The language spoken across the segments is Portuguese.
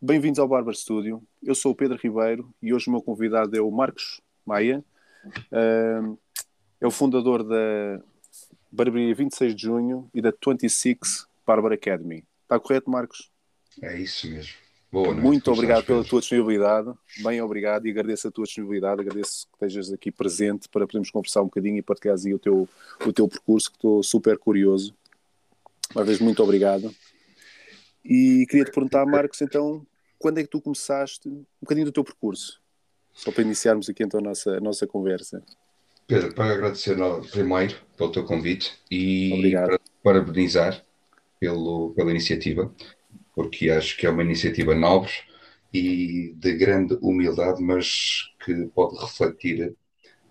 Bem-vindos ao Barber Studio. Eu sou o Pedro Ribeiro e hoje o meu convidado é o Marcos Maia. É o fundador da Barbearia 26 de Junho e da 26 Barber Academy. Está correto, Marcos? É isso mesmo. Boa noite. Muito obrigado pela tua disponibilidade. Bem obrigado e agradeço a tua disponibilidade. Agradeço que estejas aqui presente para podermos conversar um bocadinho e partilhar aí o teu, o teu percurso, que estou super curioso. Uma vez, muito obrigado. E queria te perguntar, Marcos, então, quando é que tu começaste um bocadinho do teu percurso? Só para iniciarmos aqui então a nossa, a nossa conversa. Pedro, para agradecer primeiro pelo teu convite e para parabenizar pelo, pela iniciativa, porque acho que é uma iniciativa nobre e de grande humildade, mas que pode refletir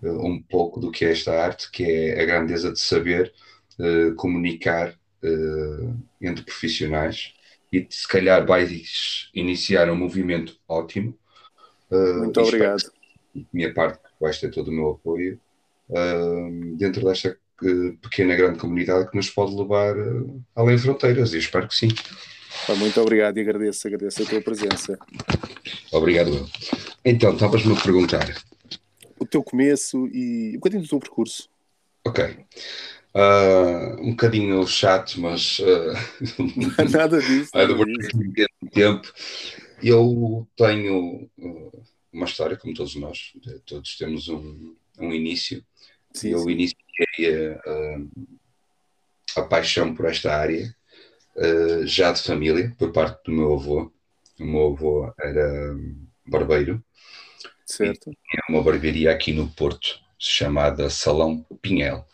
uh, um pouco do que é esta arte, que é a grandeza de saber uh, comunicar uh, entre profissionais e se calhar vais iniciar um movimento ótimo. Muito obrigado. minha parte vais ter todo o meu apoio dentro desta pequena, grande comunidade que nos pode levar além fronteiras, e espero que sim. Muito obrigado e agradeço, agradeço a tua presença. Obrigado. Então, estavas-me a perguntar. O teu começo e um bocadinho do teu percurso. Ok. Uh, um bocadinho chato, mas uh, nada disso. Nada disso. tempo. Eu tenho uh, uma história, como todos nós, todos temos um, um início. Sim, eu sim. iniciei a, a, paixão por esta área uh, já de família, por parte do meu avô. O meu avô era barbeiro. Certo. Tinha uma barbearia aqui no Porto, chamada Salão Pinhel,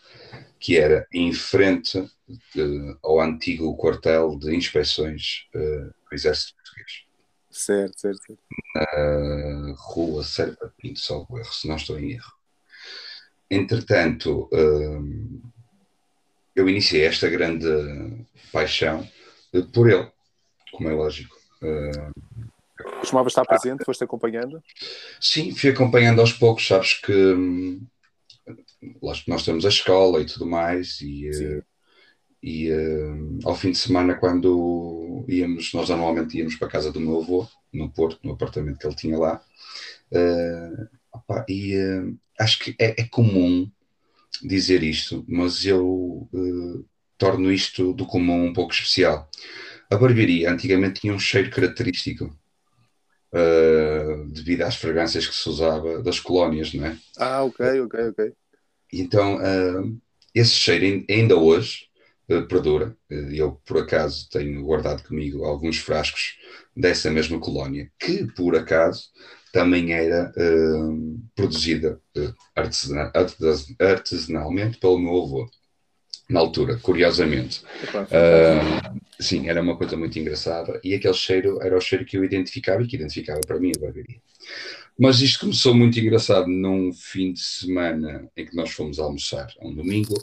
que era em frente uh, ao antigo quartel de inspeções uh, do Exército Português. Certo, certo. Na rua Serpa Pinto, salvo erro, se não estou em erro. Entretanto, hum, eu iniciei esta grande paixão eh, por ele, como é lógico. Hum, Costumava estar presente? Foste acompanhando? Sim, fui acompanhando aos poucos. Sabes que hum, nós temos a escola e tudo mais, e, eh, e ao fim de semana, quando íamos, nós anualmente íamos para a casa do meu avô, no Porto, no apartamento que ele tinha lá. Uh, opa, e uh, acho que é, é, comum dizer isto, mas eu uh, torno isto do comum um pouco especial. A barbearia antigamente tinha um cheiro característico. devido às fragrâncias que se usava das colónias, não é? Ah, ok, ok, ok. Então, esse cheiro ainda hoje perdura. Eu, por acaso, tenho guardado comigo alguns frascos dessa mesma colónia, que por acaso também era uh, produzida uh, artesanalmente pelo meu avô, na altura, curiosamente. Uh, sim, era uma coisa muito engraçada e aquele cheiro era o cheiro que eu identificava e que identificava para mim a barbearia. Mas isto começou muito engraçado num fim de semana em que nós fomos almoçar, um domingo,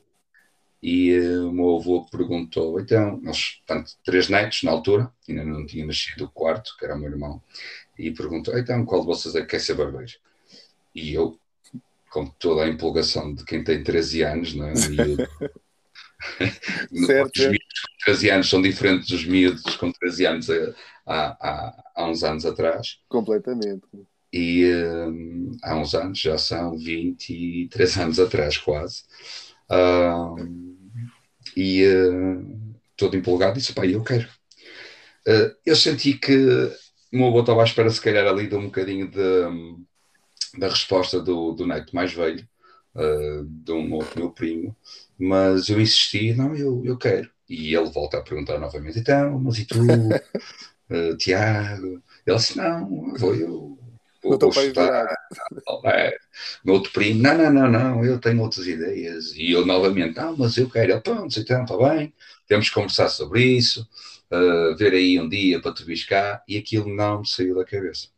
e uh, o meu avô perguntou, então, nós, portanto, três netos na altura, ainda não tinha nascido o quarto, que era o meu irmão, e perguntou, então, qual de vocês é que quer ser barbeiro? E eu, com toda a empolgação de quem tem 13 anos, não é? certo, os miúdos com 13 anos são diferentes dos miúdos com 13 anos há, há, há uns anos atrás. Completamente. E um, há uns anos, já são 23 anos atrás, quase. Um, e uh, todo empolgado disse, pá, eu quero. Uh, eu senti que o meu avô estava à espera, se calhar, ali de um bocadinho de, da resposta do, do neto mais velho, uh, de um outro meu primo, mas eu insisti, não, eu, eu quero. E ele volta a perguntar novamente, então, mas e tu, uh, Tiago? Ele disse, não, vou eu, vou, vou estudar. É. Meu outro primo, não, não, não, não, eu tenho outras ideias. E eu novamente, não, mas eu quero. Ele, pronto, então, está bem, temos que conversar sobre isso, uh, ver aí um dia para te cá. E aquilo não me saiu da cabeça.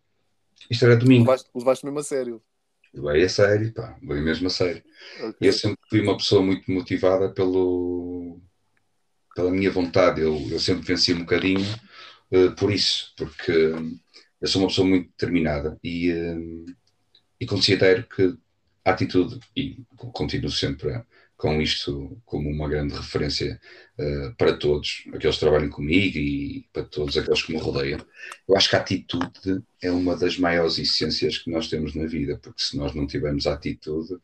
Isto era domingo. Levaste, levaste mesmo a sério? Levei a sério, pá, levei mesmo a sério. Okay. Eu sempre fui uma pessoa muito motivada pelo, pela minha vontade. Eu, eu sempre venci um bocadinho uh, por isso, porque eu sou uma pessoa muito determinada e, uh, e considero que a atitude, e continuo sempre a, com isto como uma grande referência uh, para todos, aqueles que trabalham comigo e para todos aqueles que me rodeiam. Eu acho que a atitude é uma das maiores essências que nós temos na vida, porque se nós não tivermos atitude,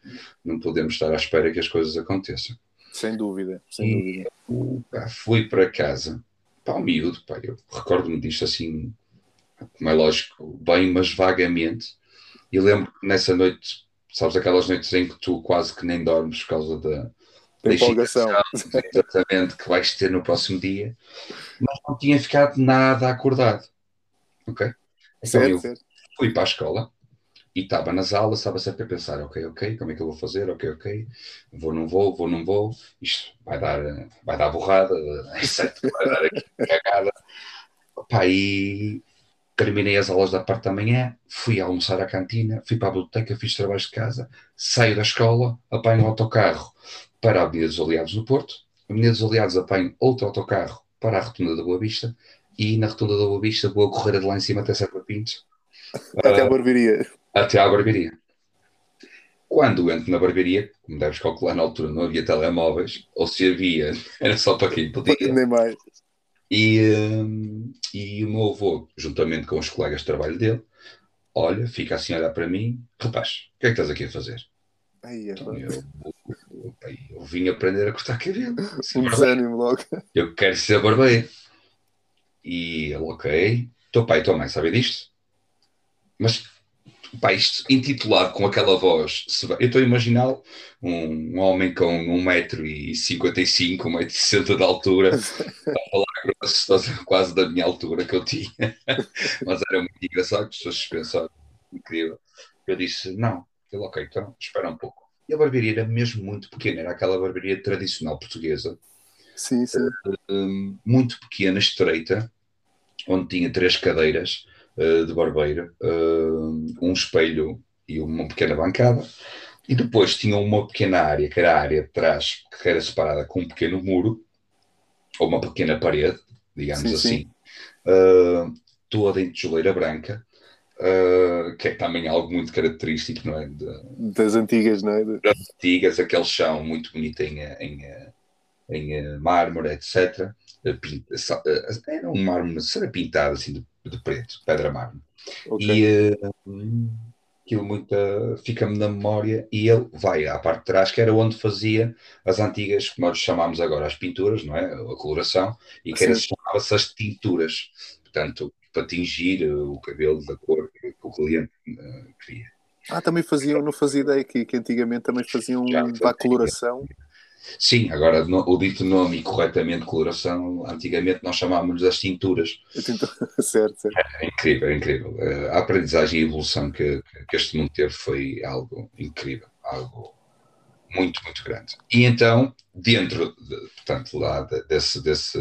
não podemos estar à espera que as coisas aconteçam. Sem dúvida, sem e dúvida. Eu, pá, fui para casa, para o miúdo, pá, eu recordo-me disto assim, como é lógico, bem, mas vagamente, e lembro que nessa noite sabes aquelas noites em que tu quase que nem dormes por causa da, da empolgação exatamente que vais ter no próximo dia, mas não tinha ficado nada acordado. Ok? Então certo, eu certo. fui para a escola e estava nas aulas, estava sempre a pensar, ok, ok, como é que eu vou fazer? Ok, ok, vou, não vou, vou, não vou, isto vai dar, vai dar borrada, etc, vai dar aqui cagada. Opa, e terminei as aulas da parte da manhã, fui almoçar à cantina, fui para a biblioteca, fiz trabalhos de casa, saio da escola, apanho um autocarro para a Avenida dos Aliados no Porto, a Avenida dos Aliados apanho outro autocarro para a Rotunda da Boa Vista e na Rotunda da Boa Vista vou a correr de lá em cima até Serra Pintos. Até uh, a barbearia. Até à barbearia. Quando entro na barbearia, como deves calcular na altura, não havia telemóveis, ou se havia, era só para quem podia. Nem mais. E, hum, e o meu avô, juntamente com os colegas de trabalho dele, olha, fica assim a olhar para mim, rapaz, o que é que estás aqui a fazer? Ai, é então, eu, eu, eu, vim aprender a cortar cabelo. Um desânimo logo. Eu quero ser barbeiro. E ele, ok. Teu pai e tua mãe sabem disto? Mas pá, isto intitulado com aquela voz, eu estou a imaginar um, um homem com 1,55m, 1,60m de altura, a falar grosso, quase da minha altura que eu tinha, mas era muito engraçado, as pessoas pensaram, incrível. Eu disse, não, ele, ok, então espera um pouco. E a barbearia era mesmo muito pequena, era aquela barbearia tradicional portuguesa. Sim, sim. Uh, muito pequena, estreita, onde tinha três cadeiras uh, de barbeiro, uh, um espelho e uma pequena bancada. E depois tinha uma pequena área, que era a área de trás, que era separada com um pequeno muro, ou uma pequena parede, digamos sim, assim, sim. Uh, toda em tijoleira branca, uh, que é também algo muito característico, não é? De, das antigas, não é? Das antigas, aquele chão muito bonito em, em, em mármore, etc. Pinta, era um mármore, será pintado assim de de preto, pedra mármore. Okay. E uh, aquilo muito, fica-me na memória e ele vai à parte de trás, que era onde fazia as antigas, como nós chamámos agora, as pinturas, não é? A coloração, e que chamava-se as tinturas. Portanto, para tingir o cabelo da cor que o cliente uh, queria. Ah, também faziam, não fazia ideia que, que antigamente também faziam para a coloração. Sim, agora o dito nome e corretamente coloração, antigamente nós chamávamos as tinturas. certo, certo. É, é incrível, é incrível. Eh, a aprendizagem e a evolução que, que este mundo teve foi algo incrível, algo muito, muito grande. E então, dentro, de, portanto, lá desse, desse,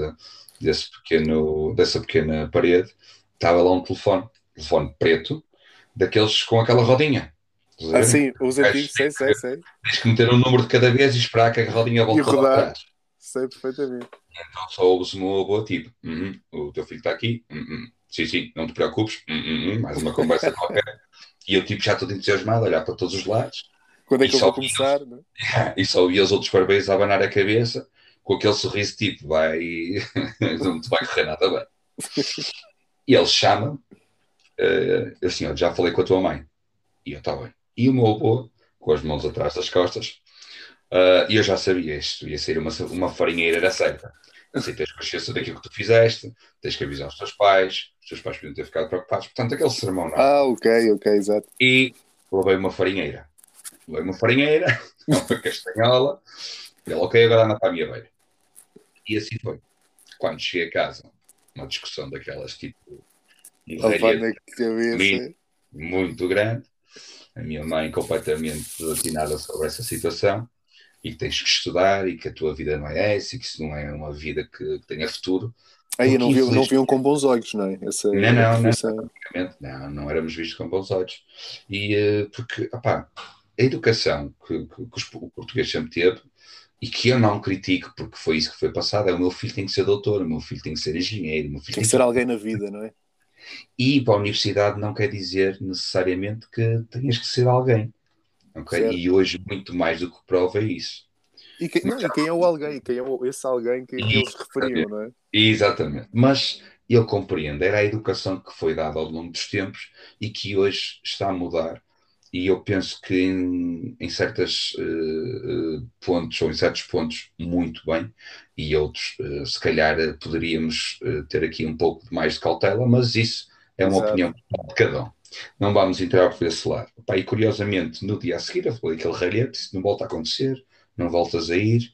desse pequeno, dessa pequena parede, estava lá um telefone, telefone preto, daqueles com aquela rodinha. Ah, sim, os antigos, sei, sei, sei. Tens que meter um número de cada vez e esperar que a rodinha volte para trás. Sei perfeitamente. Então só ouves o meu avô tipo, uh -huh, o teu filho está aqui, uh -huh. sim, sim, não te preocupes, uh mais uma conversa qualquer. E eu tipo já todo entusiasmado, a olhar para todos os lados. Quando é que eu vou começar? Os... Né? E só ouvia os outros barbeiros a abanar a cabeça, com aquele sorriso tipo, vai, não te vai correr nada bem. E ele chama, uh, assim, ó, já falei com a tua mãe. E eu, está bem e o meu avô, com as mãos atrás das costas, uh, e eu já sabia isto, ia ser uma, uma farinheira da certa. Assim, tens consciência daquilo que tu fizeste, tens que avisar os teus pais, os teus pais podiam ter ficado preocupados, portanto, aquele sermão não. É? Ah, ok, ok, exato. E levei uma farinheira. Levei uma farinheira, uma castanhola, e ele, ok, agora anda para a minha beira. E assim foi. Quando cheguei a casa, uma discussão daquelas tipo. Muito grande a minha mãe completamente desatinada sobre essa situação e que tens que estudar e que a tua vida não é essa e que isso não é uma vida que, que tenha futuro. Aí não, viam, não viam com bons olhos, não é? Essa, não, não, não, não, não éramos vistos com bons olhos. E uh, porque, opá, a educação que, que, que o português sempre teve e que eu não critico porque foi isso que foi passado, é o meu filho tem que ser doutor, o meu filho tem que ser engenheiro, o meu filho tem, tem que ser alguém na vida, não é? E para a universidade não quer dizer necessariamente que tenhas que ser alguém. Okay? E hoje, muito mais do que prova é isso. E, que, não, e quem é o alguém? Quem é o, esse alguém que, que eles referiam, não é? Exatamente. Mas ele compreende, era a educação que foi dada ao longo dos tempos e que hoje está a mudar. E eu penso que em, em certos uh, pontos, ou em certos pontos, muito bem, e outros, uh, se calhar, poderíamos uh, ter aqui um pouco mais de cautela, mas isso é uma Exato. opinião de cada um. Não vamos entrar por esse lado. Pá, e curiosamente, no dia a seguir, eu falei aquele ralhete, não volta a acontecer, não voltas a ir,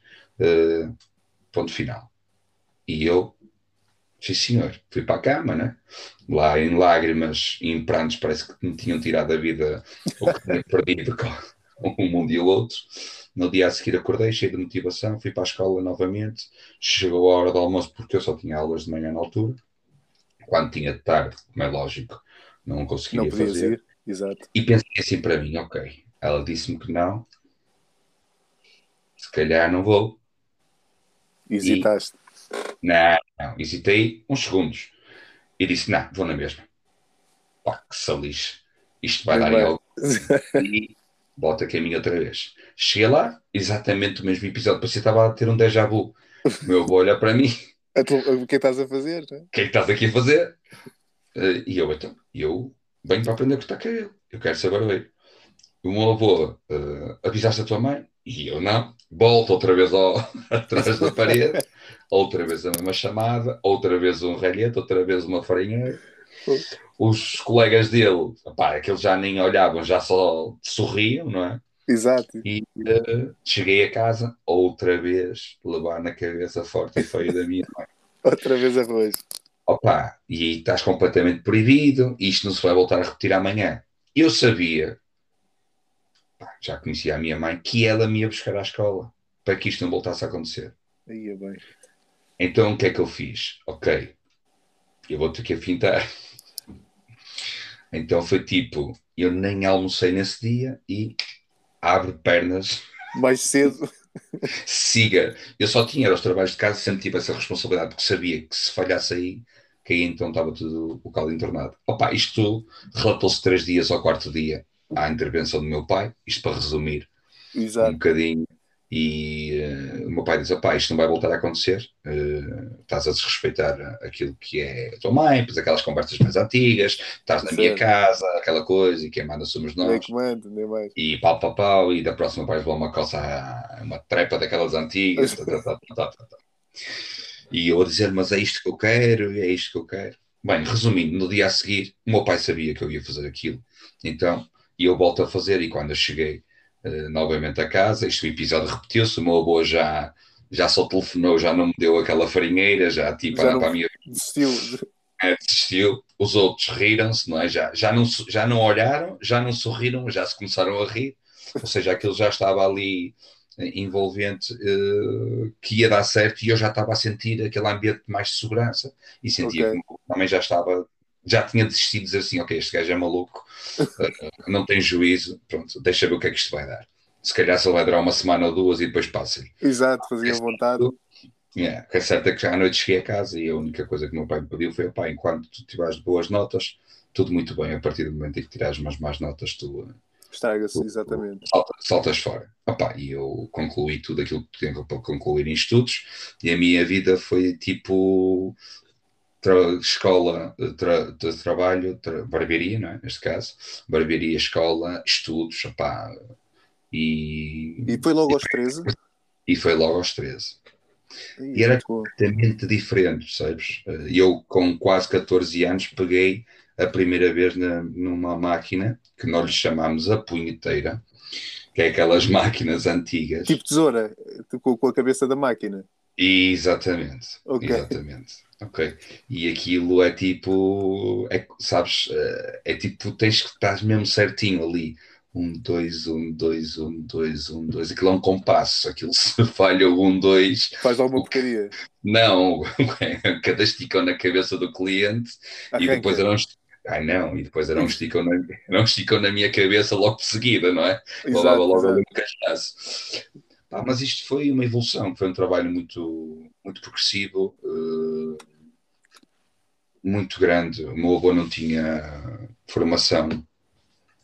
ponto final. E eu Sim, senhor. Fui para a cama, né? Lá em lágrimas e em prantos, parece que me tinham tirado a vida ou que tinha perdido um mundo e o outro. No dia a seguir acordei, cheio de motivação, fui para a escola novamente. Chegou a hora do almoço, porque eu só tinha aulas de manhã na altura. Quando tinha de tarde, como é lógico, não conseguia não fazer. Ir. Exato. E pensei assim para mim, ok. Ela disse-me que não. Se calhar não vou. Hesitaste. Não, não, hesitei uns segundos e disse: Não, vou na mesma. Pá, que salixe. Isto vai dar em algo. e volta caminho outra vez. Cheguei lá, exatamente o mesmo episódio. Parecia que estava a ter um déjà vu. O meu avô olha para mim. O que estás a fazer? O que é que estás aqui a fazer? Uh, e eu, então, eu venho para aprender a cortar cabelo. Eu quero saber ver. O meu avô, uh, avisaste a tua mãe? E eu não. Volto outra vez ao, atrás da parede outra vez a mesma chamada, outra vez um ralhete, outra vez uma farinha. Os colegas dele, pá, aqueles já nem olhavam, já só sorriam, não é? Exato. E uh, cheguei a casa, outra vez levar na cabeça forte e feio da minha mãe. outra vez arroz. Opa, e aí estás completamente proibido, isto não se vai voltar a repetir amanhã. Eu sabia, pá, já conhecia a minha mãe, que ela me ia buscar à escola para que isto não voltasse a acontecer. É bem. Então o que é que eu fiz? Ok, eu vou ter que afintar. Então foi tipo, eu nem almocei nesse dia e abre pernas. Mais cedo. Siga. Eu só tinha os trabalhos de casa, sempre tive essa responsabilidade, porque sabia que se falhasse aí, que aí então estava tudo o caldo entornado. Opa, isto relatou-se três dias ao quarto dia à intervenção do meu pai, isto para resumir Exato. um bocadinho e uh, o meu pai diz: Opá, isto não vai voltar a acontecer, uh, estás a desrespeitar aquilo que é a tua mãe, pois aquelas conversas mais antigas, estás na minha casa, aquela coisa, e quem manda somos nós. Nem comando, nem mais. E pau, pau, pau, e da próxima vais levar uma calça, uma trepa daquelas antigas. tá, tá, tá, e eu a dizer: Mas é isto que eu quero, é isto que eu quero. Bem, resumindo, no dia a seguir, o meu pai sabia que eu ia fazer aquilo, então, e eu volto a fazer, e quando eu cheguei uh, novamente a casa. Este episódio repetiu-se. O meu avô já, já só telefonou, já não me deu aquela farinheira, já tipo, já para a minha. Desistiu. É, desistiu. Os outros riram-se, não é? Já, já, não, já não olharam, já não sorriram, já se começaram a rir. Ou seja, aquilo já estava ali eh, envolvente uh, que ia dar certo e eu já estava a sentir aquele ambiente mais de segurança e sentia okay. que também já estava já tinha desistido de dizer assim, ok, este gajo é maluco, uh, não tem juízo, pronto, deixa ver o que é que isto vai dar. Se calhar só vai durar uma semana ou duas e depois passa. Exato, fazia vontade. Yeah, é certo é que já à noite cheguei a casa e a única coisa que meu pai me pediu foi, pai, enquanto tu tiveres boas notas, tudo muito bem, a partir do momento em que tirares umas más notas, tu... Estraga-se, exatamente. Saltas, saltas fora. Opa, e eu concluí tudo aquilo que tinha para concluir em estudos e a minha vida foi tipo tra escola tra de trabalho, tra barbearia, não é? neste caso, barbearia, escola, estudos, opá, e... E foi logo aos 13? E foi logo aos 13. E, e era completamente diferente, sabes? Eu, com quase 14 anos, peguei a primeira vez na, numa máquina que nós lhe chamámos a punheteira, que é aquelas máquinas antigas. Tipo tesoura, com, com a cabeça da máquina. Exatamente. Okay. Exatamente. Ok. E aquilo é tipo, é, sabes, eh, é tipo, tens que estar mesmo certinho ali. Um, dois, um, dois, um, dois, um, dois. Aquilo é um compasso. Aquilo se falha um, dois. Faz alguma porcaria. Não, cada esticão na cabeça do cliente Arranca. e depois era um Ai não, e depois era um esticão na, era um esticão na minha cabeça logo de seguida, não é? Levava logo ali um cachaço. Mas isto foi uma evolução, foi um trabalho muito, muito progressivo. Uh, muito grande. O meu avô não tinha formação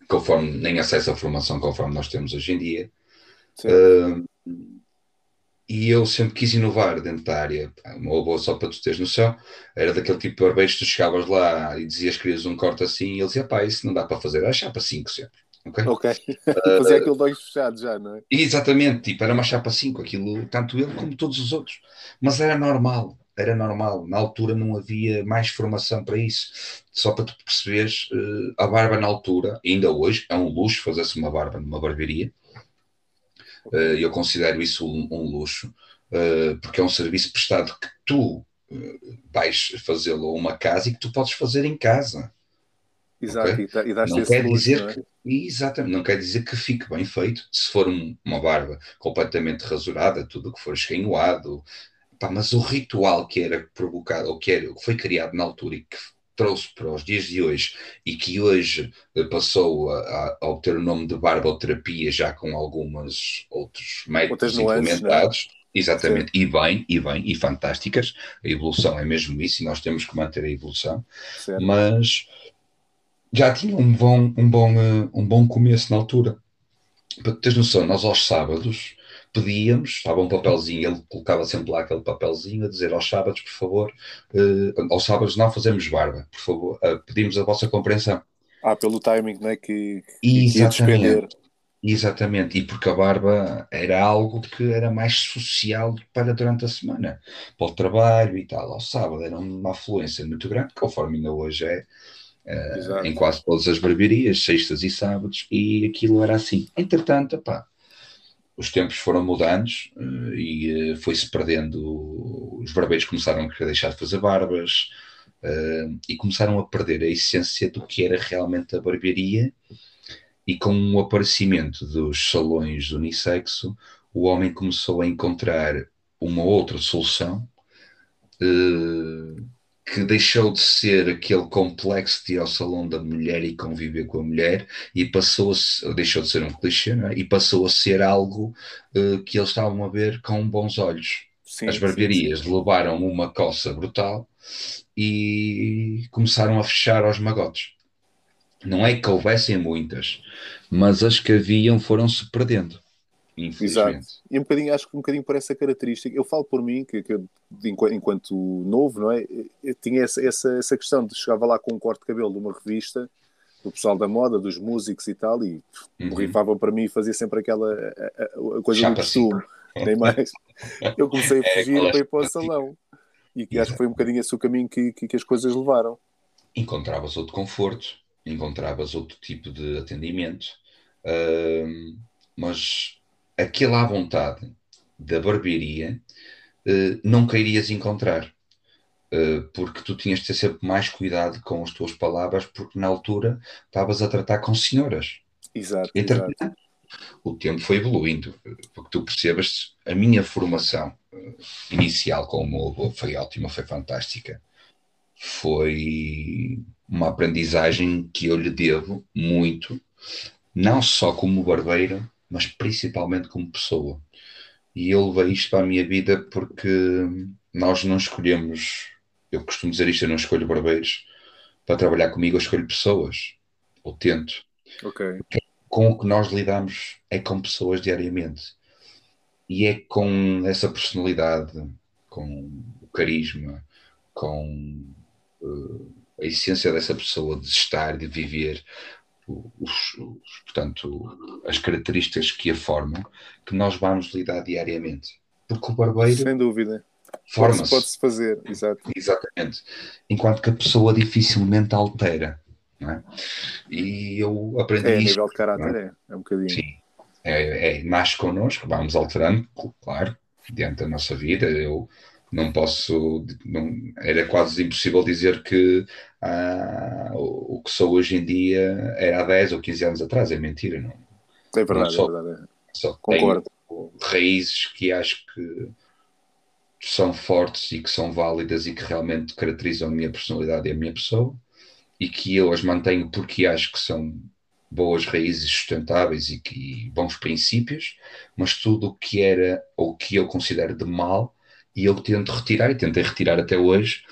conforme nem acesso à formação conforme nós temos hoje em dia. Uh, e eu sempre quis inovar dentro da área. Uma boa só para tu teres noção, era daquele tipo de barbeiro tu chegavas lá e dizias que querias um corte assim, e ele dizia, pá, isso não dá para fazer, é chapa 5 sempre. Ok. okay. Fazia aquilo de olhos fechados já, não é? Exatamente, tipo, era uma chapa 5, aquilo, tanto ele como todos os outros. Mas era normal, era normal. Na altura não havia mais formação para isso. Só para tu perceberes, eh, a barba na altura, ainda hoje, é um luxo fazer-se uma barba numa barbearia. Eh, eu considero isso um, luxo, eh, porque é um serviço prestado que tu vais fazê-lo a uma casa e que tu podes fazer em casa. Exato, okay? e não quer dizer não é? que, Exatamente, não quer dizer que fique bem feito. Se for um, uma barba completamente rasurada, tudo o que for escanhoado, pá, mas o ritual que era provocado, ou que, era, que foi criado na altura e que trouxe para os dias de hoje e que hoje eh, passou a, a obter o nome de barboterapia já com algumas outros métodos é? implementados. Exatamente, Sim. e bem, e bem, e fantásticas. A evolução é mesmo isso, e nós temos que manter a evolução. Certo. Mas já tinha um bom, um bom, eh, um bom começo na altura. Para teres noção, nós aos sábados pedíamos, estava um papelzinho, ele colocava sempre lá aquele papelzinho a dizer aos sábados, por favor, uh, aos sábados não fazemos barba, por favor, uh, pedimos a vossa compreensão. Ah, pelo timing, não é? Que, que Exatamente. Exatamente, e porque a barba era algo que era mais social para durante a semana, para o trabalho e tal. Ao sábado era uma afluência muito grande, conforme ainda hoje é, uh, em quase todas as barbearias, sextas e sábados, e aquilo era assim. Entretanto, pá, os tempos foram mudando uh, e uh, foi-se perdendo. Os barbeiros começaram a querer deixar de fazer barbas e começaram a perder a essência do que era realmente a barbearia. E com o aparecimento dos salões de unissexo, o homem começou a encontrar uma outra solução que deixou de ser aquele complexo de ir ao salão da mulher e conviver com a mulher e passou a deixou de ser um clichê é? e passou a ser algo uh, que eles estavam a ver com bons olhos. Sim, As barbearias sim, sim. levaram uma coça brutal e começaram a fechar aos magotes. Não é que houvessem muitas, mas as que haviam foram-se perdendo. Exato. E um bocadinho, acho que um bocadinho por essa característica, eu falo por mim, que, que enquanto, enquanto, novo, não é? Eu tinha essa, essa, essa questão de chegava lá com um corte de cabelo de uma revista, do pessoal da moda, dos músicos e tal, e uhum. borrifavam para mim e fazia sempre aquela a, a, a coisa Já do costume, nem mais. Eu comecei a é, fugir é, para ir para o salão. E que acho que foi um bocadinho esse o caminho que, que, que as coisas levaram. Encontravas outro conforto, encontravas outro tipo de atendimento, uh, mas aquela à vontade da barbearia uh, não querias encontrar. Uh, porque tu tinhas de ter sempre mais cuidado com as tuas palavras, porque na altura estavas a tratar com senhoras. Exato, Entretanto, exato. o tempo foi evoluindo, porque tu percebas a minha formação uh, inicial com o meu avô foi ótima, foi fantástica. Foi uma aprendizagem que eu lhe devo muito, não só como barbeiro, mas principalmente como pessoa. E eu levei isto para a minha vida porque nós não escolhemos, eu costumo dizer isto, eu não escolho barbeiros para trabalhar comigo, eu escolho pessoas, ou tento. Ok. Com o que nós lidamos é com pessoas diariamente. E é com essa personalidade, com o carisma, com uh, a essência dessa pessoa de estar, de viver, os, os, portanto, as características que a formam, que nós vamos lidar diariamente. Porque o barbeiro. Sem dúvida. Forma-se. Pode-se fazer, exato. Exatamente. Enquanto que a pessoa dificilmente altera. Não é? E eu aprendi. É, a nível de caráter, é? é? é, um bocadinho. Sim. É, é, nasce connosco, vamos alterando, claro, diante da nossa vida. Eu não posso, não, era quase impossível dizer que ah, o, o, que sou hoje em dia era há 10 ou 15 anos atrás, é mentira, não. É verdade, não só, é verdade. Só Concordo. raízes que acho que são fortes e que são válidas e que realmente caracterizam a minha personalidade e a minha pessoa e que eu as mantenho porque acho que são boas raízes sustentáveis e que bons princípios, mas tudo o que era ou que eu considero de mal e eu tento retirar, e tentei retirar até hoje,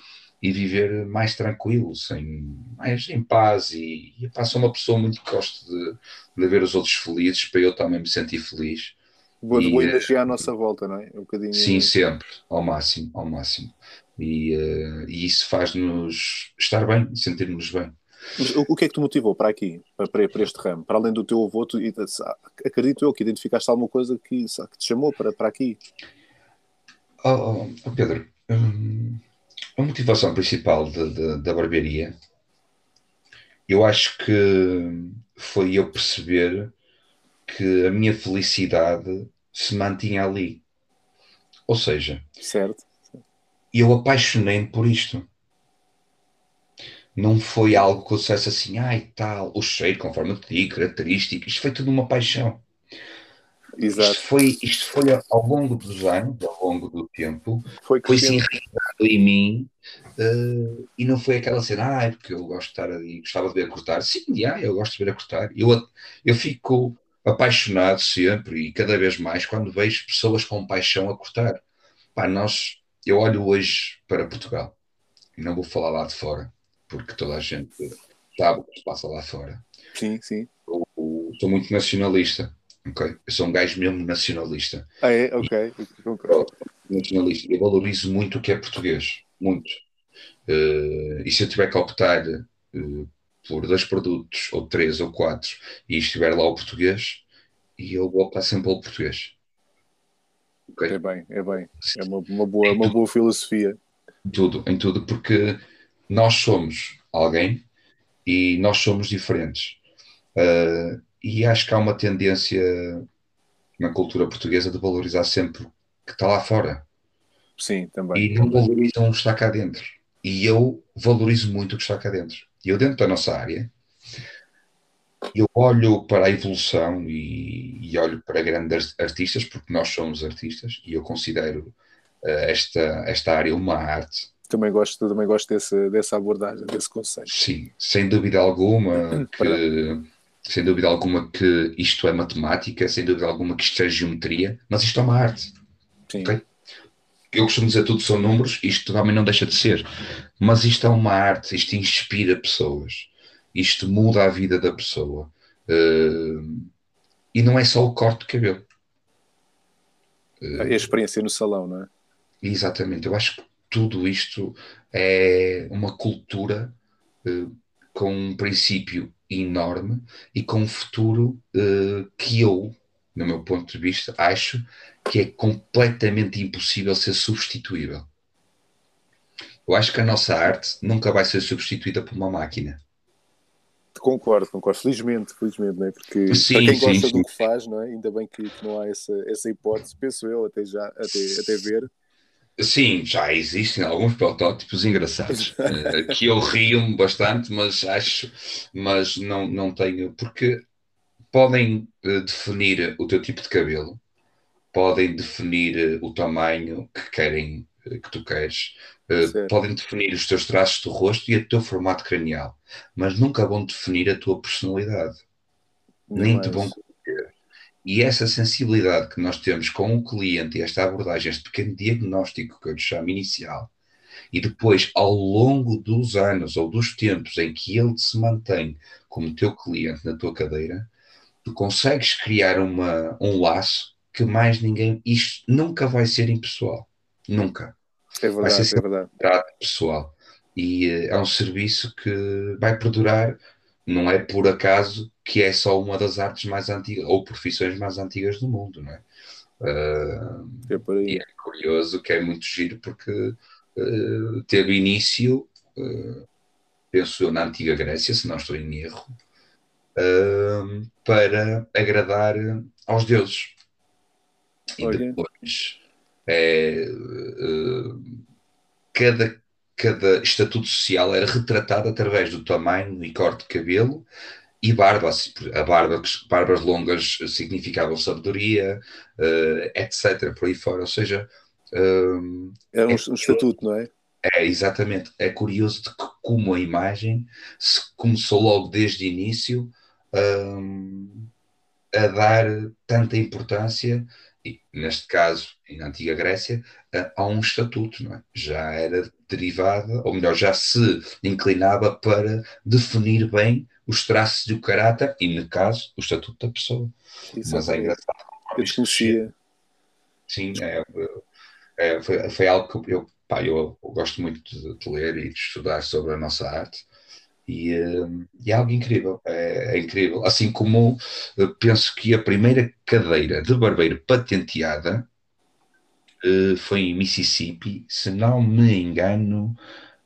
e viver mais tranquilo, sem, mais em paz. E, e pá, sou uma pessoa muito que gosto de, de ver os outros felizes, para eu também me sentir feliz. Boa, e, boa energia à nossa volta, não é? Um bocadinho... Sim, sempre, ao máximo, ao máximo. E, uh, e isso faz-nos estar bem, sentir-nos bem. Mas o, o, que é que te motivou para aqui, para, para este ramo? Para além do teu avô, tu, acredito eu que identificaste alguma coisa que, que te chamou para, para aqui. Oh, oh Pedro, hum, a motivação principal de, de, da barbearia, eu acho que foi eu perceber que a minha felicidade se mantinha ali. Ou seja, certo. eu apaixonei-me por isto. Não foi algo que eu dissesse assim, ai tal, o cheiro, conforme eu te digo, características, isto foi tudo uma paixão. Exato. Isto foi, isto foi ao longo dos anos, ao longo do tempo, foi, foi se enraizado em mim uh, e não foi aquela cena, ah, é porque eu gosto de estar ali, gostava de ver a cortar. Sim, yeah, eu gosto de ver a cortar. Eu, eu fico apaixonado sempre e cada vez mais quando vejo pessoas com paixão a cortar. Pá, nós, eu olho hoje para Portugal e não vou falar lá de fora, porque toda a gente sabe o que se passa lá fora. Sim, sim. Eu, eu sou muito nacionalista ok? Eu sou um gajo mesmo nacionalista. Ah, é? Ok, Nacionalista. Eu valorizo muito o que é português, muito. Uh, e se eu tiver que optar uh, por dois produtos, ou três, ou quatro, e estiver lá o português, e eu vou optar sempre pelo português. Okay? É bem, é bem. É uma, uma boa, uma boa filosofia. Tudo, em tudo, porque nós somos alguém e nós somos diferentes. Uh, e acho que há uma tendência na cultura portuguesa de valorizar sempre o que está lá fora. Sim, também. E não valorizam o que está cá dentro. E eu valorizo muito o que está cá dentro. E eu, dentro da nossa área, eu olho para a evolução e, e, olho para grandes artistas, porque nós somos artistas, e eu considero uh, esta, esta área uma arte. Também gosto, também gosto desse, dessa abordagem, desse conceito. Sim, sem dúvida alguma que sem dúvida alguma que isto é matemática, sem dúvida alguma que isto é geometria, mas isto é uma arte. Sim. Okay? Eu costumo dizer tudo são números, isto também não deixa de ser, mas isto é uma arte, isto inspira pessoas, isto muda a vida da pessoa. Uh, e não é só o corte de cabelo. Uh, a experiência no salão, não é? Exatamente, eu acho que tudo isto é uma cultura uh, com um princípio enorme e com um futuro uh, que eu, no meu ponto de vista, acho que é completamente impossível ser substituível. Eu acho que a nossa arte nunca vai ser substituída por uma máquina. Concordo, concordo. Felizmente, felizmente, não é? Porque sim, para quem gosta sim, do que faz, não é? ainda bem que, que, não há essa, essa hipótese, penso eu, até já até, até ver. Sim, já existem alguns protótipos engraçados eh, que eu rio-me bastante, mas acho, mas não, não tenho, porque podem uh, definir o teu tipo de cabelo, podem definir uh, o tamanho que querem, que tu queres, podem definir os teus traços do rosto e o teu formato cranial, mas nunca vão definir a tua personalidade, não nem te vão e essa sensibilidade que nós temos com o cliente e esta abordagem, este pequeno diagnóstico que eu lhe chamo inicial, e depois, ao longo dos anos ou dos tempos em que ele se mantém como teu cliente na tua cadeira, tu consegues criar uma, um laço que mais ninguém. Isto nunca vai ser impessoal. Nunca. É verdade, vai ser é verdade. pessoal. E uh, é um serviço que vai perdurar não é por acaso que é só uma das artes mais antigas ou profissões mais antigas do mundo, não é? Uh, é e é curioso que é muito giro porque uh, teve início, uh, penso eu, na antiga Grécia, se não estou em erro, para agradar aos deuses. E Olha. depois é, cada cada estatuto social era retratado através do tamanho e corte de cabelo e barba. A barba, barbas longas significavam sabedoria, uh, etc. Por aí fora. Ou seja. Um, era um, é, um estatuto, não é? É, exatamente. É curioso de que, como a imagem se começou logo desde o início um, a dar tanta importância neste caso, na antiga Grécia, há um estatuto, não é? Já era derivada, ou melhor, já se inclinava para definir bem os traços do caráter e, no caso, o estatuto da pessoa. Isso Mas é engraçado. Eu desconhecia. Sim, é, é, foi, foi algo que eu, pá, eu, eu gosto muito de, de, ler e de estudar sobre a nossa arte. E, e é algo incrível, é, é, incrível. Assim como penso que a primeira cadeira de barbeiro patenteada uh, foi em Mississippi, se não me engano,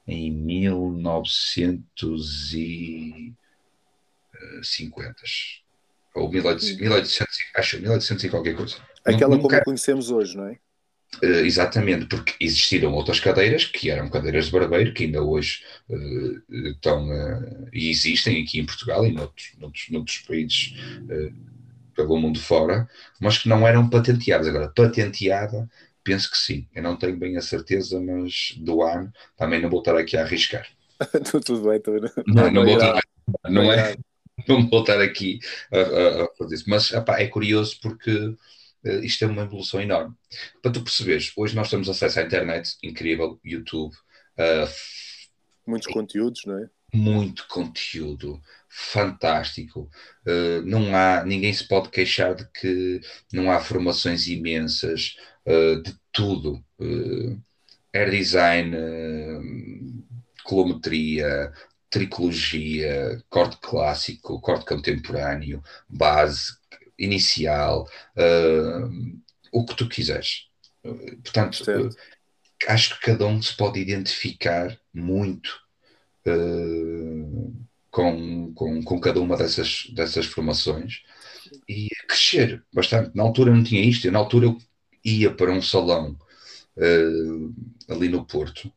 em 1950 ou 1800, acho 1800 e qualquer coisa. Aquela Nunca... como conhecemos hoje, não é? Uh, exatamente, porque existiram outras cadeiras que eram cadeiras de barbeiro, que ainda hoje uh, estão uh, e existem aqui em Portugal e noutros, noutros, noutros países pelo mundo fora, mas que não eram patenteadas. Agora, patenteada, penso que sim. Eu não tenho bem a certeza, mas do ano também não vou estar aqui a arriscar. Tudo bem, estou. Não, não, vou estar, não é? Não vou estar aqui a, a, a fazer isso. Mas epá, é curioso porque isto é uma evolução enorme. Para tu perceberes, hoje nós temos acesso à internet, incrível, YouTube. Uh, Muitos conteúdos, não é? Muito conteúdo, fantástico. Uh, não há, ninguém se pode queixar de que não há formações imensas de tudo. air design, colometria, tricologia, corte clássico, corte contemporâneo, base, inicial, uh, o que tu quiseres. Portanto, uh, acho que cada um se pode identificar muito uh, com, com, com cada uma dessas, dessas formações e crescer bastante. Na altura não tinha isto, na altura eu ia para um salão ali no Porto,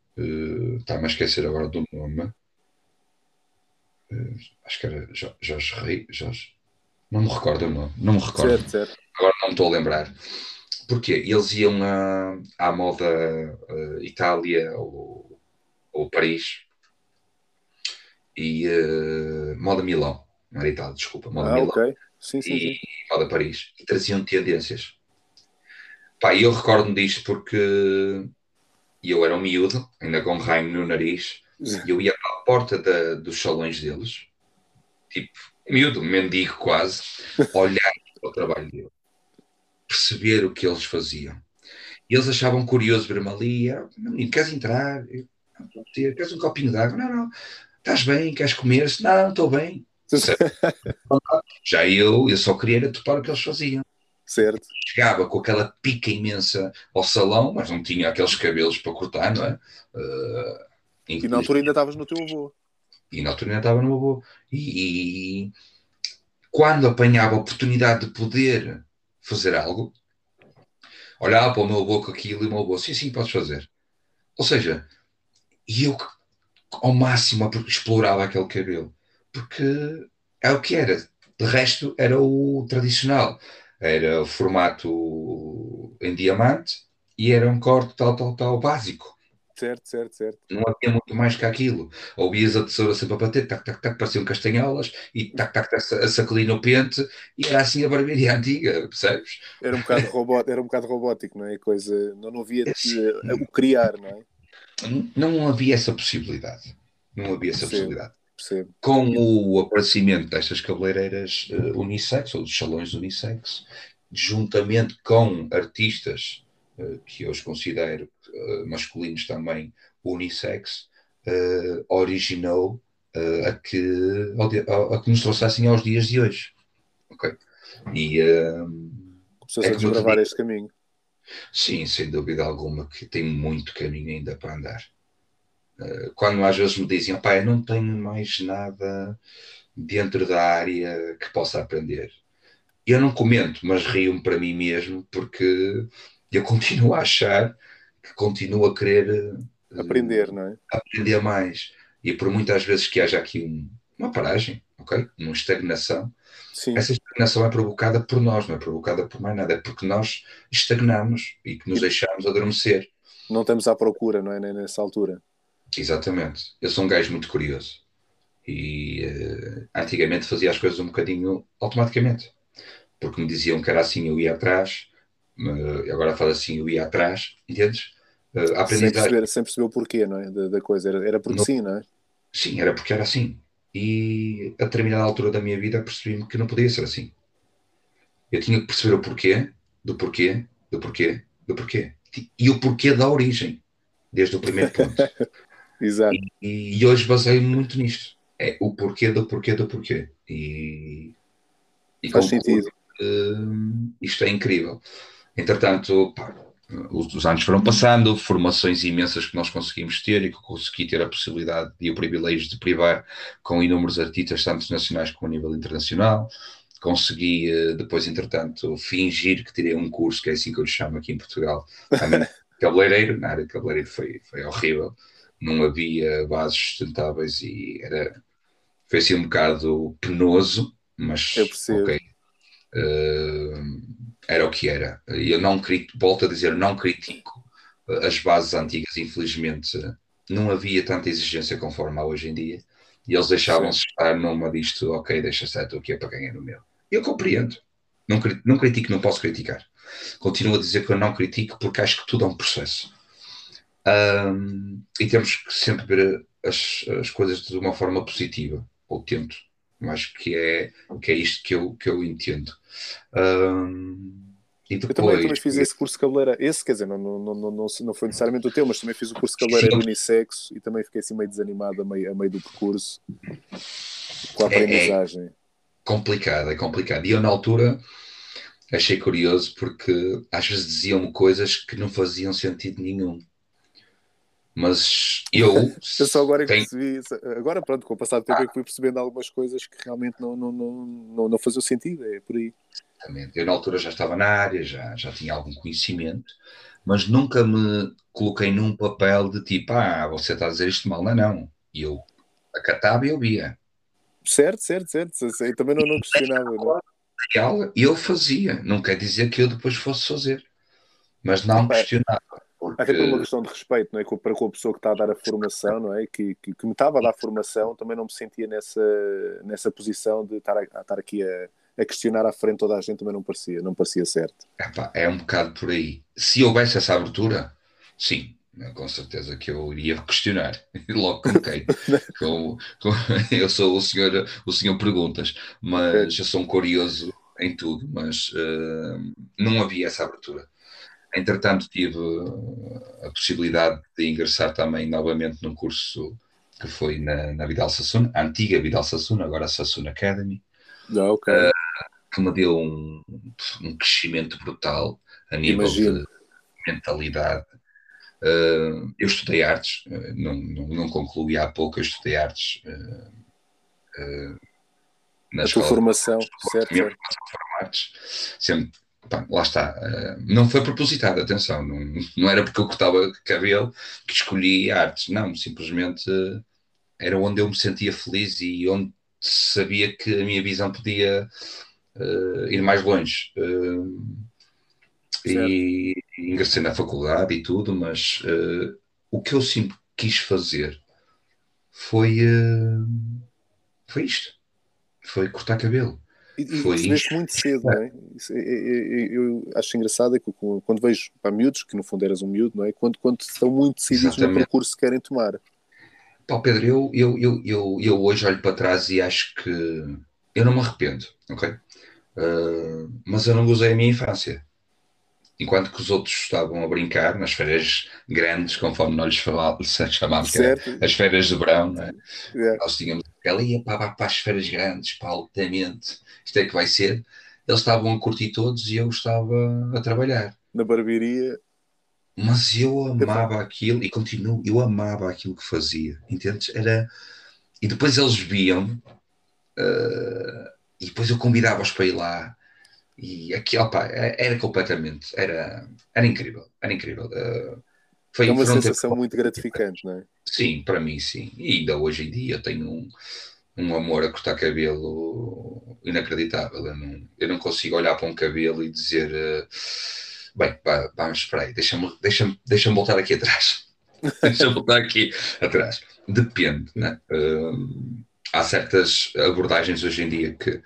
está-me a esquecer agora do nome. acho que era Jorge Rei, Jorge, não me recordo, não, não me recordo. Certo, certo. Agora não me estou a lembrar. Porque eles iam a, à moda uh, Itália ou, ou Paris e uh, moda Milão, não era Itália, desculpa, moda ah, Milão okay. sim, sim, e sim. moda Paris e traziam tendências. Pá, eu recordo-me disto porque eu era um miúdo, ainda com raio no nariz, e eu ia para a porta da, dos salões deles, tipo, miúdo, mendigo quase, olhar para o trabalho dele, perceber o que eles faziam. E eles achavam curioso ver-me ali, ah, menino, queres entrar? Queres um copinho de água? Não, não. Estás bem? Queres comer? Não, não estou bem. Já eu, eu só queria topar o que eles faziam. Certo. Chegava com aquela pica imensa ao salão, mas não tinha aqueles cabelos para cortar, não é? Uh, e na altura ainda estavas no teu avô. E na altura ainda estava no avô. E, e quando apanhava a oportunidade de poder fazer algo, olhava para o meu avô com aquilo e o meu avô, sim, sim, podes fazer. Ou seja, e eu ao máximo explorava aquele cabelo. Porque é o que era. De resto, era o tradicional. Era o formato em diamante e era um corte tal, tal, tal, básico. Certo, certo, certo. Não havia muito mais que aquilo. Ouvias a tesoura sempre a bater, tac, tac, tac, pareciam castanholas, e tac, tac, tac, a sacudir no pente, e era assim a barbearia antiga, percebes? Era um bocado, robot, era um bocado robótico, não é? Coisa, não, não havia de, o criar, não é? Não havia essa possibilidade. Não havia essa possibilidade. Com o aparecimento destas cabeleireiras uh, unissex, ou dos salões unissex, juntamente com artistas que eu os considero uh, masculinos também, unissex, uh, originou a, que, a, que nos trouxessem aos dias de hoje. Ok? E. Começou é a desbravar este caminho. Sim, sem dúvida alguma, que tem muito caminho ainda para andar. quando às vezes me dizem, pai, não tenho mais nada dentro da área que possa aprender. Eu não comento, mas rio-me para mim mesmo, porque eu continuo a achar que continua a querer uh, aprender, não é? Aprender mais. E por muitas vezes que haja aqui um, uma paragem, ok? Uma estagnação, Sim. essa estagnação é provocada por nós, não é provocada por mais nada, é porque nós estagnamos e que nos e... deixamos adormecer. Não estamos à procura, não é? Nem nessa altura. Exatamente. Eu sou um gajo muito curioso. E uh, antigamente fazia as coisas um bocadinho automaticamente. Porque me diziam que era assim, eu ia atrás, Uh, agora falo assim, eu ia atrás, entendes? Uh, a sem, perceber, sem perceber o porquê, não é? Da, da coisa, era, era porque no... sim, não é? Sim, era porque era assim. E a determinada altura da minha vida percebi-me que não podia ser assim. Eu tinha que perceber o porquê, do porquê, do porquê, do porquê. E o porquê da origem, desde o primeiro ponto. Exato. E, e hoje baseio-me muito nisto. É o porquê do porquê do porquê. E, e Faz sentido. Uh, isto é incrível. Entretanto, pá, os, os, anos foram passando, formações imensas que nós conseguimos ter e que consegui ter a possibilidade e o privilégio de privar com inúmeros artistas, tanto nacionais como a nível internacional. Consegui uh, depois, entretanto, fingir que tirei um curso, que é assim que eu lhe chamo aqui em Portugal, cabeleireiro. Na área de cabeleireiro foi, foi horrível, não havia bases sustentáveis e era, foi assim um bocado penoso, mas ok. Uh, era o que era. Eu não critico, volto a dizer, não critico as bases antigas, infelizmente não havia tanta exigência conforme há hoje em dia, e eles deixavam-se estar numa disto, ok, deixa certo, o que é para ganhar no meu. Eu compreendo. Não, não critico, não posso criticar. Continuo a dizer que eu não critico porque acho que tudo é um processo. Um, e temos que sempre ver as, as coisas de uma forma positiva, ou tento. Acho que é, que é isto que eu, que eu entendo. Um, e depois, eu também, também fiz esse curso de cabeleira. Esse, quer dizer, não, não, não, não, não foi necessariamente o teu, mas também fiz o curso de cabeleira unissexo e também fiquei assim meio desanimado a meio, a meio do percurso com a aprendizagem. É, é complicado, é complicado. E eu, na altura, achei curioso porque às vezes diziam-me coisas que não faziam sentido nenhum. Mas eu. eu só agora tenho... percebi. Agora, pronto, com o passar do tempo, ah. é fui percebendo algumas coisas que realmente não, não, não, não, não faziam sentido. É por aí. Exatamente. Eu, na altura, já estava na área, já, já tinha algum conhecimento, mas nunca me coloquei num papel de tipo, ah, você está a dizer isto mal. Não, não. E eu acatava e ouvia. Certo, certo, certo. Eu também não, não questionava. Não? É? Eu fazia. Não quer dizer que eu depois fosse fazer. Mas não questionava. Porque... Até por uma questão de respeito, não é? Para com a pessoa que está a dar a formação, não é? Que, que, que me estava a dar a formação, também não me sentia nessa, nessa posição de estar, a, a estar aqui a, a, questionar à frente toda a gente, também não parecia, não parecia certo. Epá, é um bocado por aí. Se houvesse essa abertura, sim, com certeza que eu iria questionar. Logo coloquei. com, com, eu sou o senhor, o senhor perguntas, mas eu sou um curioso em tudo, mas uh, não havia essa abertura. Entretanto, tive a possibilidade de ingressar também novamente num curso que foi na, na Vidal Sassoon, a antiga Vidal Sassoon, agora a Sassoon Academy, ah, okay. uh, que me deu um, um crescimento brutal a nível Imagino. de mentalidade. Uh, eu estudei artes, uh, não, não, não, concluí há pouco, eu estudei artes na a escola. formação, certo, certo. Artes, sempre lá está, uh, não foi propositado, atenção, não, não era porque eu cortava cabelo que escolhi artes, não, simplesmente uh, era onde eu me sentia feliz e onde sabia que a minha visão podia uh, ir mais longe. e ingressei na faculdade e tudo, mas o que eu sempre quis fazer foi, foi isto, foi cortar cabelo. E, e percebeste muito cedo, não é? Eu, acho engraçado é que quando vejo para miúdos, que no fundo eras um miúdo, não é? Quando, quando estão muito decididos Exatamente. no percurso que querem tomar. Pá, Pedro, eu, eu, eu, eu, eu hoje olho para trás e acho que eu não me arrependo, ok? Uh, mas eu não gozei a minha infância enquanto que os outros estavam a brincar nas férias grandes, conforme nós chamávamos, as férias de verão, né? yeah. nós tínhamos ela ia para, para as férias grandes, para altamente, isto é que vai ser. Eles estavam a curtir todos e eu estava a trabalhar. Na barbearia. Mas eu amava aquilo e continuo, eu amava aquilo que fazia, entendes? Era... E depois eles viam uh, e depois eu convidava-os para ir lá e aqui, opa, era completamente, era, era incrível, era incrível. Uh, foi é uma sensação muito gratificante, não é? Sim, para mim sim. E ainda hoje em dia tenho um, um amor a cortar cabelo inacreditável. Eu não, eu não consigo olhar para um cabelo e dizer uh, bem, pá, vamos, espera aí, deixa-me deixa deixa voltar aqui atrás. deixa-me voltar aqui atrás. Depende, né? Uh, há certas abordagens hoje em dia que,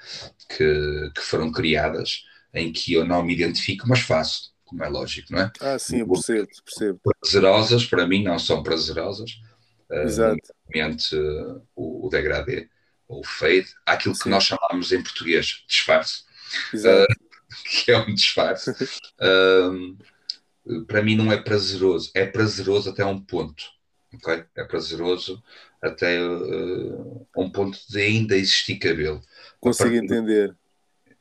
que, que, foram criadas em que eu não me identifico, mas faço. Como é lógico, não é? Ah, sim, eu percebo, percebo. Prazerosas, para mim, não são prazerosas. Exato. Uh, o, o degradê, ou o fade, aquilo sim. que nós chamamos em português disfarce. Exato. Uh, que é um disfarce. uh, para mim não é prazeroso. É prazeroso até um ponto. Okay? É prazeroso até uh, um ponto de ainda existir cabelo. Consigo entender.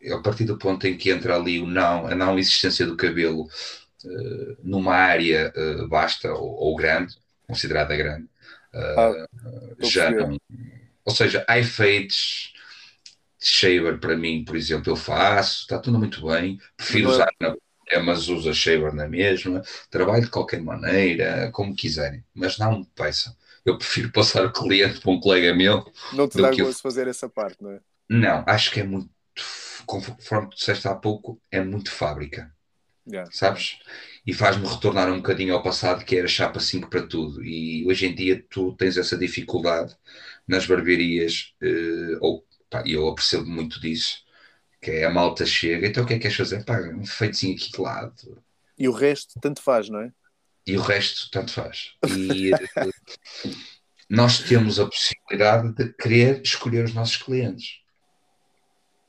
Do, a partir do ponto em que entra ali o não, a não existência do cabelo uh, numa área uh, vasta ou, ou, grande, considerada grande, ah, já não. Ou seja, há efeitos shaver para mim, por exemplo, eu faço, está tudo muito bem, prefiro usar na é, mas usa shaver na mesma, trabalho de qualquer maneira, como quiserem, mas não me peçam. Eu prefiro passar o cliente para um colega meu. Não te dá gosto eu... fazer essa parte, não é? Não, acho que é muito, conforme tu disseste há pouco, é muito fábrica. Yeah. Sabes? E faz-me retornar um bocadinho ao passado que era chapa 5 para tudo. E hoje em dia tu tens essa dificuldade nas barbearias, eh, ou pá, eu apercebo muito disso, que é a malta chega, então o que é que queres fazer? Pá, um feitozinho aqui de lado. E o resto tanto faz, não é? E o resto tanto faz. E eh, nós temos a possibilidade de querer escolher os nossos clientes.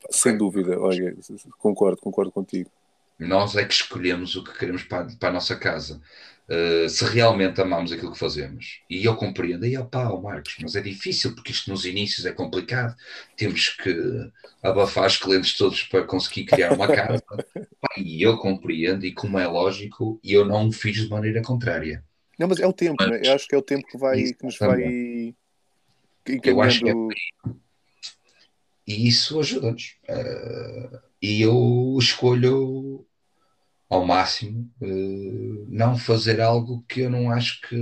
Sem dúvida, olha, concordo, concordo contigo. Nós é que escolhemos o que queremos para, para a nossa casa. Uh, se realmente amamos aquilo que fazemos. E eu compreendo, e opá, oh, Marcos, mas é difícil porque isto nos inícios é complicado. Temos que abafar os clientes todos para conseguir criar uma casa. e eu compreendo, e como é lógico, eu não o fiz de maneira contrária. Não, mas é o tempo, mas, né? eu acho que é o tempo que, vai, que nos vai Eu acho que é... E isso ajuda-nos. Uh, e eu escolho ao máximo uh, não fazer algo que eu não acho que,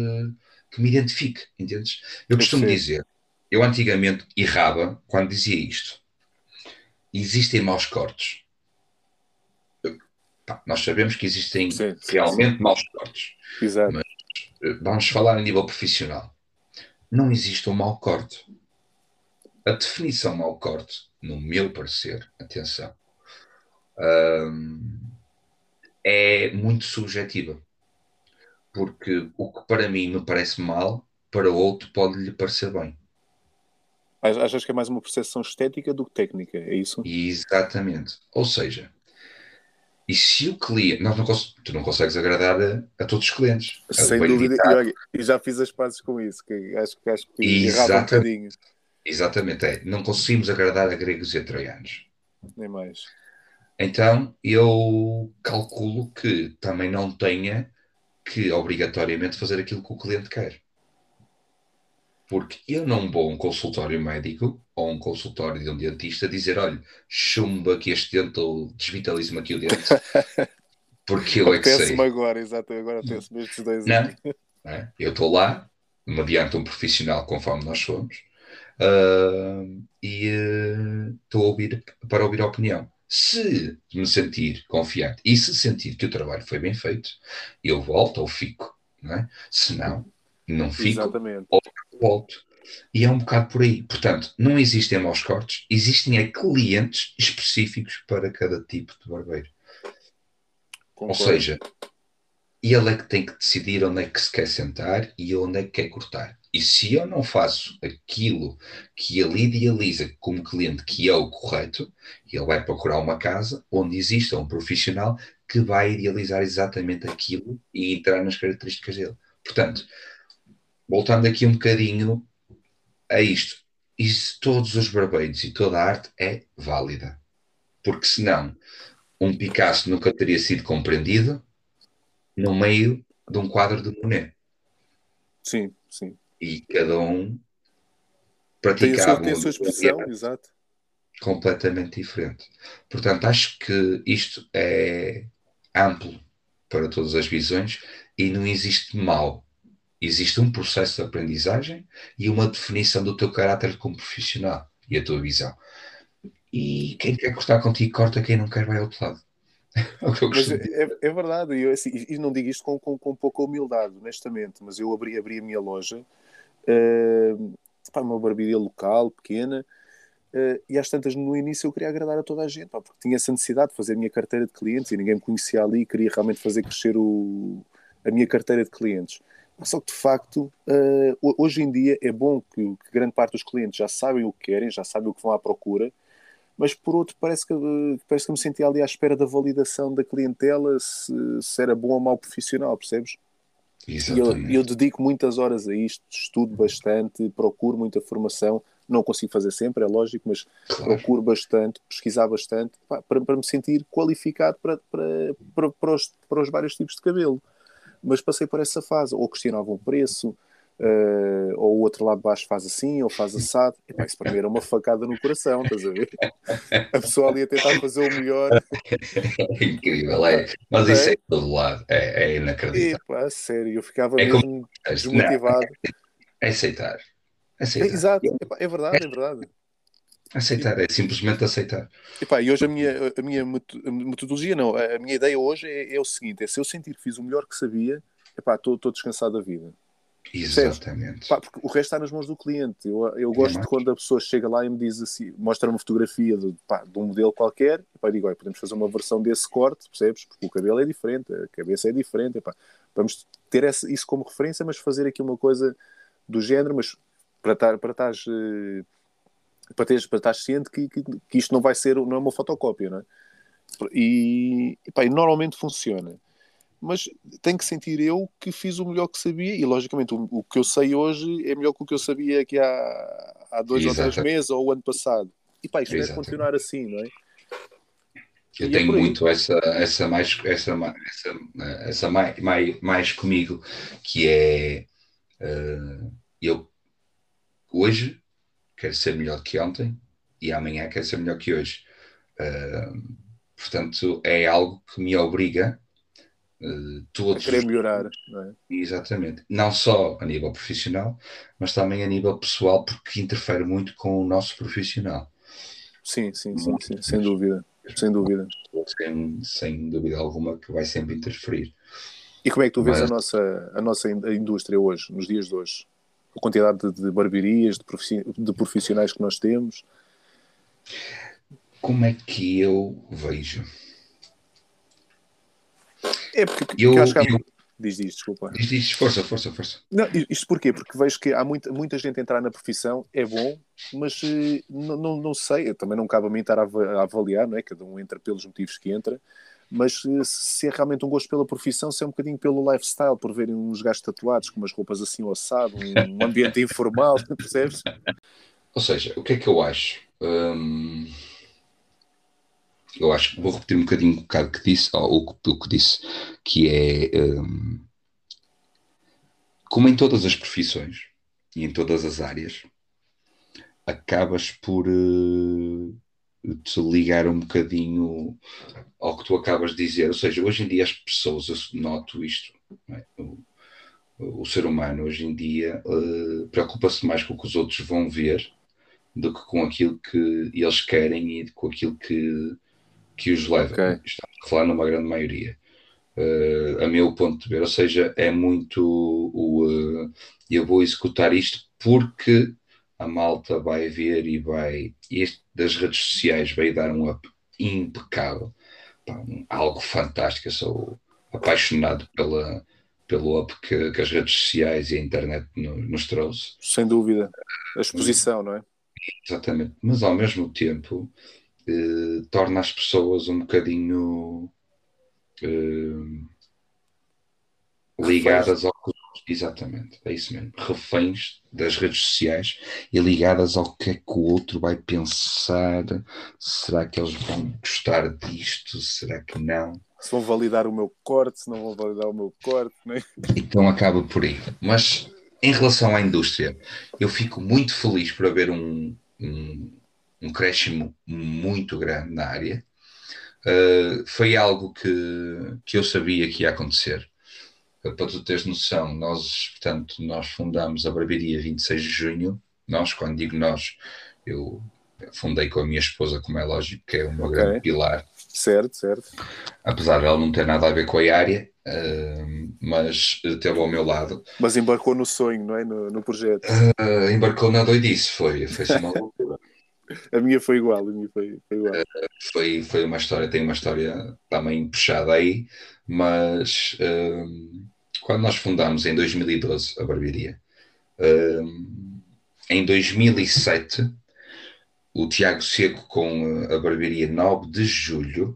que me identifique, entendes? Eu costumo dizer, eu antigamente errava quando dizia isto. Existem maus cortes. Pá, nós sabemos que existem sim, realmente sim. maus cortes. Exato. Mas uh, vamos falar a nível profissional. Não existe um mau corte. A definição mau corte, no meu parecer, atenção, um, é muito subjetiva. Porque o que para mim me parece mal, para outro pode lhe parecer bem. Achas que é mais uma percepção estética do que técnica, é isso? Exatamente. Ou seja, e se o cliente. Nós não tu não consegues agradar a, a todos os clientes. Sem dúvida, e, já fiz as pazes com isso, que acho que acho que errava um bocadinho. Exatamente, é. Não conseguimos agradar a gregos e a troianos. Nem mais. Então eu calculo que também não tenha que obrigatoriamente fazer aquilo que o cliente quer. Porque eu não vou a um consultório médico ou um consultório de um dentista dizer: olha, chumba aqui este dente ou desvitalize-me aqui o dente. Porque eu é que sei. agora, exato, agora penso-me estes dois não, não Eu estou lá, mediante um profissional conforme nós somos, uh, e uh, estou a ouvir para ouvir a opinião. Se me sentir confiante e se sentir que o trabalho foi bem feito, eu volto ou fico. Não é? Se não, não fico Exatamente. ou volto. E é um bocado por aí. Portanto, não existem maus cortes, existem é clientes específicos para cada tipo de barbeiro. Concordo. Ou seja, ele é que tem que decidir onde é que se quer sentar e onde é que quer cortar. E se eu não faço aquilo que ele idealiza como cliente que é o correto, ele vai procurar uma casa onde exista um profissional que vai idealizar exatamente aquilo e entrar nas características dele. Portanto, voltando aqui um bocadinho a isto, se todos os barbeiros e toda a arte é válida, porque senão um Picasso nunca teria sido compreendido no meio de um quadro de Monet. Sim, sim e cada um praticava tem a sua, tem a sua expressão, exato. completamente diferente. Portanto, acho que isto é amplo para todas as visões e não existe mal. Existe um processo de aprendizagem e uma definição do teu caráter como profissional e a tua visão. E quem quer cortar contigo, corta, quem não quer, vai ao outro lado. É, é, é, verdade, e, assim, e não digo isto com, com, com pouca humildade, honestamente, mas eu abri, abri a minha loja uh, uma barbearia local, pequena, Uh, e às tantas, no início, eu queria agradar a toda a gente, pá, porque tinha essa necessidade de fazer a minha carteira de clientes e ninguém me conhecia ali e queria realmente fazer crescer o, a minha carteira de clientes. Só que, de facto, uh, hoje em dia é bom que, que, grande parte dos clientes já sabem o que querem, já sabem o que vão à procura, mas por outro, parece que, parece que me sentia ali à espera da validação da clientela se, se era bom ou mau profissional, percebes? E eu, eu dedico muitas horas a isto, estudo bastante, procuro muita formação, não consigo fazer sempre, é lógico, mas claro. procuro bastante, pesquisar bastante pá, para, para me sentir qualificado para, para, para, para, os, para os vários tipos de cabelo. Mas passei por essa fase, ou questionava o preço, Uh, ou o outro lado de baixo faz assim, ou faz assado. E, pá, isso para mim era uma facada no coração, estás a ver? A pessoa ali a tentar fazer o melhor. É incrível, é. Mas isso é, é todo lado, é, é inacreditável. E, pá, sério, eu ficava é mesmo desmotivado. Não, é aceitar. aceitar. É, exato, é, verdade, é verdade. Aceitar, é simplesmente aceitar. E, pá, e hoje a minha, a minha metodologia, não, a minha ideia hoje é, é o seguinte: é se eu sentir que fiz o melhor que sabia, estou descansado da vida. Exatamente. Pá, porque o resto está nas mãos do cliente. Eu, eu gosto de quando a pessoa chega lá e me diz assim, mostra uma fotografia de, pá, de um modelo qualquer, e pá, digo, podemos fazer uma versão desse corte, percebes? Porque o cabelo é diferente, a cabeça é diferente, pá, vamos ter essa, isso como referência, mas fazer aqui uma coisa do género, mas para estar para estar eh, para teres para estar ciente que, que, que, isto não vai ser não é uma fotocópia, não é? E, e, pá, e normalmente funciona mas tenho que sentir eu que fiz o melhor que sabia e logicamente o, o que eu sei hoje é melhor que o que eu sabia aqui há, há dois ou três meses ou o ano passado e pá, isto deve continuar assim, não é? Eu e é tenho é muito essa, essa mais essa, essa, essa mais, mais, mais comigo que é uh, eu hoje quero ser melhor que ontem e amanhã quero ser melhor que hoje. Uh, portanto, é algo que me obriga Uh, todos a querer melhorar, não é? Exatamente. Não só a nível profissional, mas também a nível pessoal, porque interfere muito com o nosso profissional. Sim, sim, sim, sim sem dúvida. Sem dúvida. Sem, sem dúvida alguma que vai sempre interferir. E como é que tu vês mas... a, nossa, a nossa indústria hoje, nos dias de hoje? A quantidade de, de barbearias, de profissionais que nós temos? Como é que eu vejo? É porque eu, eu acho que há... eu... Diz, diz, desculpa. Diz, diz, força, força, força. Não, isto porquê? Porque vejo que há muita, muita gente a entrar na profissão, é bom, mas uh, não, não, não sei, também não cabe a mim estar a, avaliar, não é? Cada um entra pelos motivos que entra, mas uh, se é realmente um gosto pela profissão, se é um bocadinho pelo lifestyle, por verem uns gajos tatuados com umas roupas assim ossado, um, um ambiente informal, percebes? Ou seja, o que é que eu acho? Hum eu acho vou repetir um bocadinho o bocado que disse, ou o que disse, que é um, como em todas as profissões e em todas as áreas, acabas por uh, te ligar um bocadinho ao que tu acabas de dizer. Ou seja, hoje em dia as pessoas, eu noto isto, é? o, o, ser humano hoje em dia uh, preocupa-se mais com o que os outros vão ver do que com aquilo que eles querem e com aquilo que que os leva. Okay. Estamos a falar numa grande maioria. Uh, a meu ponto de ver, ou seja, é muito o uh, eu vou executar isto porque a malta vai ver e vai este das redes sociais vai dar um up impecável, Pá, algo fantástico. Eu sou apaixonado pela, pelo up que, que, as redes sociais e a internet no, nos trouxe. Sem dúvida, a exposição, não é? Exatamente, mas ao mesmo tempo eh, torna as pessoas um bocadinho eh, ligadas ao que exatamente, é isso mesmo, reféns das redes sociais e ligadas ao que é que o outro vai pensar, será que eles vão gostar disto, será que não? Se vão validar o meu corte, se não vão validar o meu corte, né? Então acaba por aí. Mas em relação à indústria, eu fico muito feliz por haver um, um um crescimento muito grande na área. Uh, foi algo que, que eu sabia que ia acontecer. Uh, para tu teres noção, nós, portanto, nós fundamos a barbearia 26 de junho. Nós, quando digo nós, eu fundei com a minha esposa, como é lógico, que é o meu okay. grande pilar. Certo, certo. Apesar dela não ter nada a ver com a área, uh, mas esteve ao meu lado. Mas embarcou no sonho, não é? No, no projeto. embarcou na doidice, foi, foi uma loucura. A minha foi igual, a minha foi, foi igual. Foi, foi uma história, tem uma história também puxada aí, mas quando nós fundámos em 2012 a barbearia, em 2007 o Tiago Seco com a barbearia 9 de julho,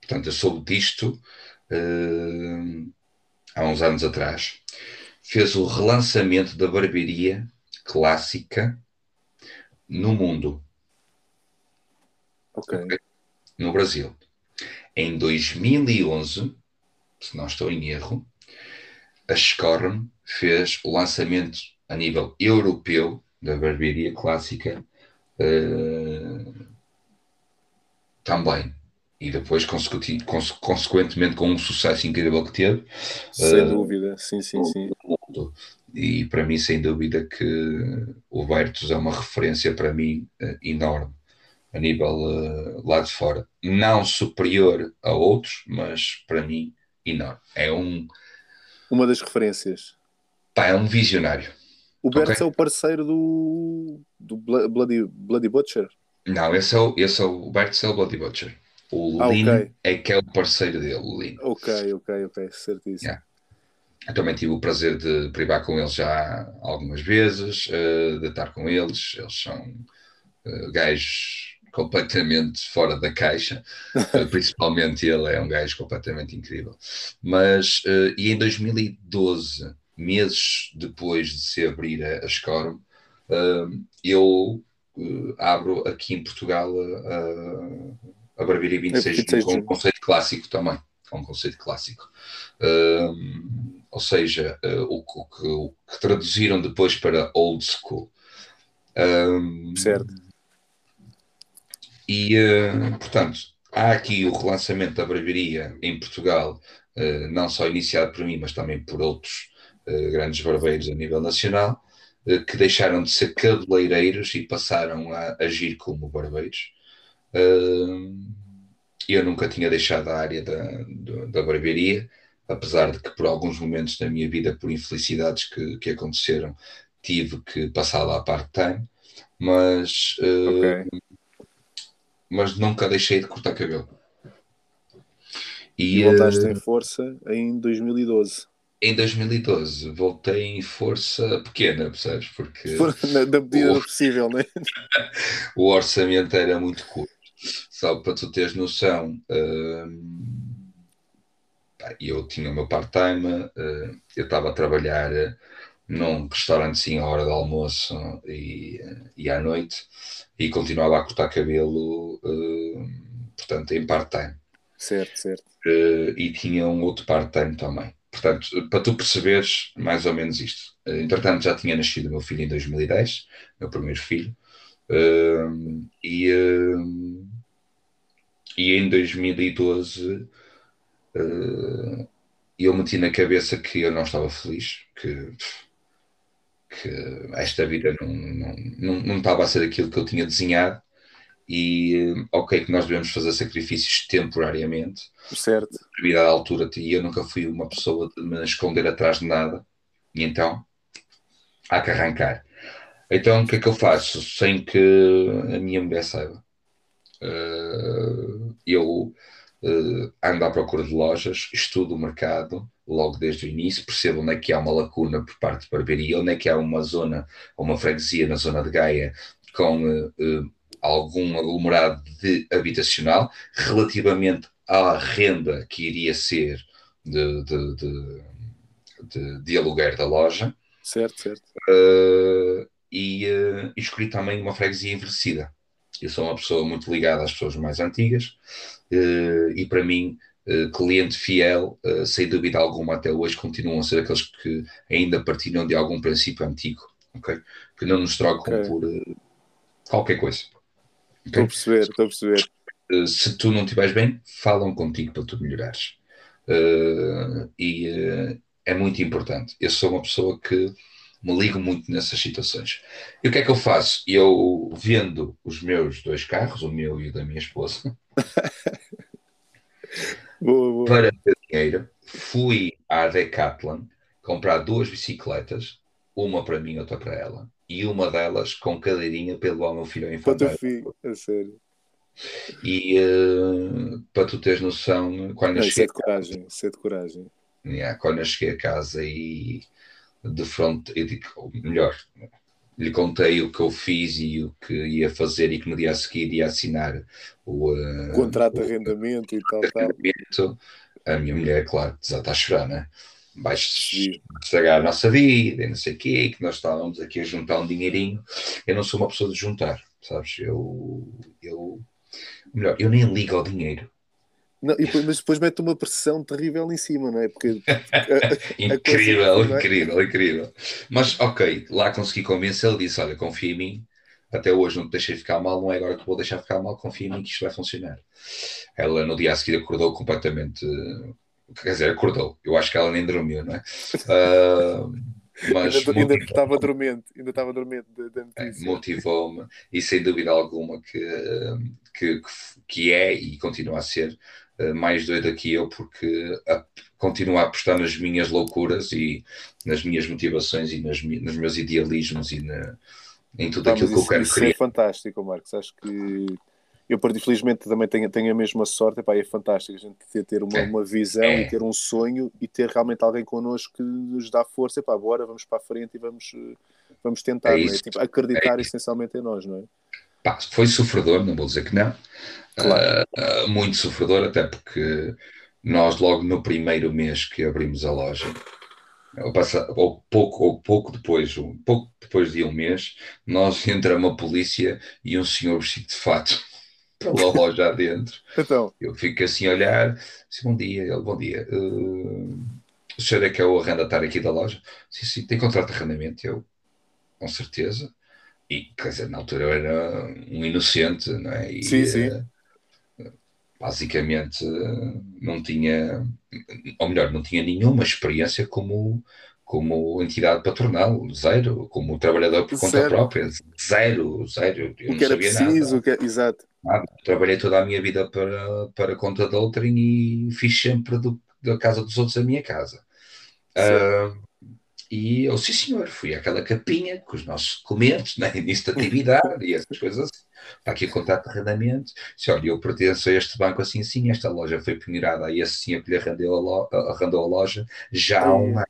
portanto eu soube disto uh, há uns anos atrás, fez o relançamento da barbearia clássica no mundo. Ok. No Brasil. Em 2011, se não estou em erro, a Scorm fez o lançamento a nível europeu da barbearia clássica uh, também. E depois, consequentemente, com um sucesso incrível que teve. Sem uh, dúvida, sim, sim, sim. E para mim, sem dúvida, que o Bertus é uma referência para mim uh, enorme a nível uh, lá de fora. Não superior a outros, mas para mim enorme. É um. Uma das referências. Pá, é um visionário. O Bertus okay? é o parceiro do, do Bloody, Bloody Butcher. Não, esse é o, esse é o Bertus é o Bloody Butcher. O ah, Lin okay. é que é o parceiro dele, o Lin. Ok, ok, ok, certíssimo. Yeah. Eu também tive o prazer de privar com eles já algumas vezes, uh, de estar com eles. Eles são uh, gajos completamente fora da caixa, uh, principalmente ele é um gajo completamente incrível. Mas, uh, e em 2012, meses depois de se abrir a, a Scorum, uh, eu abro aqui em Portugal a, a Barbearia 26 é com um conceito clássico também, com um conceito clássico. ou seja, o, o, que, o, que, traduziram depois para old school. certo e, uh, portanto, há aqui o relançamento da barbearia em Portugal, uh, não só iniciado por mim, mas também por outros uh, grandes barbeiros a nível nacional, que deixaram de ser cabeleireiros e passaram a agir como barbeiros. eu nunca tinha deixado a área da, da barbearia, apesar de que por alguns momentos da minha vida, por infelicidades que, que aconteceram, tive que passar lá part-time, mas okay mas nunca deixei de cortar cabelo. E, e voltaste uh, em força em 2012. Em 2012 voltei em força pequena, percebes? Porque na, da medida o, possível, né? o orçamento era muito curto. Só para tu teres noção, uh, eu tinha o meu part-time, uh, eu estava a trabalhar num restaurante sim à hora do almoço e, e à noite e continuava a cortar cabelo, uh, portanto, em part-time. Certo, certo. Uh, e tinha um outro part-time também. Portanto, para tu perceberes mais ou menos isto. Uh, entretanto, já tinha nascido o meu filho em 2010, meu primeiro filho, e, e em 2012 eu meti na cabeça que eu não estava feliz, que que esta vida não, não, não, não estava a ser aquilo que eu tinha desenhado e ok que nós devemos fazer sacrifícios temporariamente. Certo. Devido à altura e eu nunca fui uma pessoa de me esconder atrás de nada e então há que arrancar. Então o que é que eu faço sem que a minha mulher saiba? Uh, eu uh, ando à procura de lojas estudo o mercado logo desde o início, percebo onde é que há uma lacuna por parte de barbearia, onde é que há uma zona, uma freguesia na zona de Gaia com uh, uh, algum aglomerado de habitacional relativamente à renda que iria ser de, de, de, de, de aluguer da loja. Certo, certo. Uh, e escolhi também uma freguesia envelhecida. Eu sou uma pessoa muito ligada às pessoas mais antigas e para mim eh, cliente fiel, uh, sem dúvida alguma, até hoje continuam a ser aqueles que ainda partilham de algum princípio antigo, ok? Que não nos trocam okay. por uh, qualquer coisa. Okay? Estou a perceber, estou a perceber. se tu não estiveres bem, falam contigo para tu melhorares. e é muito importante. Eu sou uma pessoa que me ligo muito nessas situações. E o que é que eu faço? Eu vendo os meus dois carros, o meu e o da minha esposa, boa, boa. para ter dinheiro, fui à Decathlon comprar duas bicicletas, uma para mim, outra para ela, e uma delas com cadeirinha pelo ao meu filho ao infantário. Para o filho, é sério. E uh, para tu teres noção, quando Não, eu isso é cheguei, de coragem, isso é de coragem. yeah, quando eu cheguei a casa e de digo, ou melhor, lhe contei o que eu fiz e o que ia fazer e que no dia a seguir ia assinar o uh, Contrato de arrendamento e tal, tal. A minha mulher, claro, já está a chorar, né? Vais estragar a nossa vida e não sei o quê, que nós estávamos aqui a juntar um dinheirinho. Eu não sou uma pessoa de juntar, sabes? Eu, eu melhor, eu nem ligo ao dinheiro. Não, depois, mas depois mete uma pressão terrível em cima, não é? Porque Incrível, coisa, não é? incrível, incrível. Mas ok, lá consegui convencê-lo, disse: Olha, confia em mim, até hoje não te deixei ficar mal, não é agora que vou deixar ficar mal, confia em mim que isto vai funcionar. Ela no dia a seguir acordou completamente. Quer dizer, acordou. Eu acho que ela nem dormiu, não é? Ah, mas ainda, estava dormente, ainda estava dormente da, é, notícia. motivou-me e sem dúvida alguma que, que, que é e continua a ser mais doida que eu porque a, continua a apostar nas minhas loucuras e nas minhas motivações e nas, nos meus idealismos e na- em tudo aquilo que eu isso, quero isso criar. é fantástico, Marcos. Acho que eu, parti- felizmente, também tenho, tenho a mesma sorte. Epá, é fantástico a gente ter, ter uma, É. uma visão É. e ter um sonho e ter realmente alguém connosco que nos dá força. Epá, bora, vamos para a frente e vamos, eh, vamos tentar. É é? isso. Tipo, acreditar É isso. essencialmente em nós, não é? Pá, foi sofredor, não vou dizer que não. Claro. Ah, muito sofredor, até porque nós, logo no primeiro mês que abrimos a loja, ou, passa, ou pouco, ou pouco depois, um pouco depois de um mês, nós entramos a polícia e um senhor vestido de fato pela loja adentro. Então, Eu fico assim a olhar, disse, bom dia, ele, bom dia. Uh, o senhor é que é o arrendatário aqui da loja? Sim, sim, tem contrato de arrendamento? Eu, com certeza. E, quer dizer, na altura eu era um inocente, não é? E, Sim, sim. eh, basicamente não tinha, ou melhor, não tinha nenhuma experiência como, como entidade patronal, zero, como trabalhador por conta Zero. própria, zero, zero. Eu o não que era preciso, nada. que é- exato. Nada. Trabalhei toda a minha vida para, para conta de outrem e fiz sempre do- da casa dos outros a minha casa. Certo. E eu, sim senhor, fui àquela capinha com os nossos documentos, né, início de atividade e essas coisas assim. Está aqui o contrato de arrendamento. Disse, olha, eu pertenço a este banco assim, assim, esta loja foi penhorada a esse senhor que lhe arrendou a, lo- arrendou a loja já há um ano.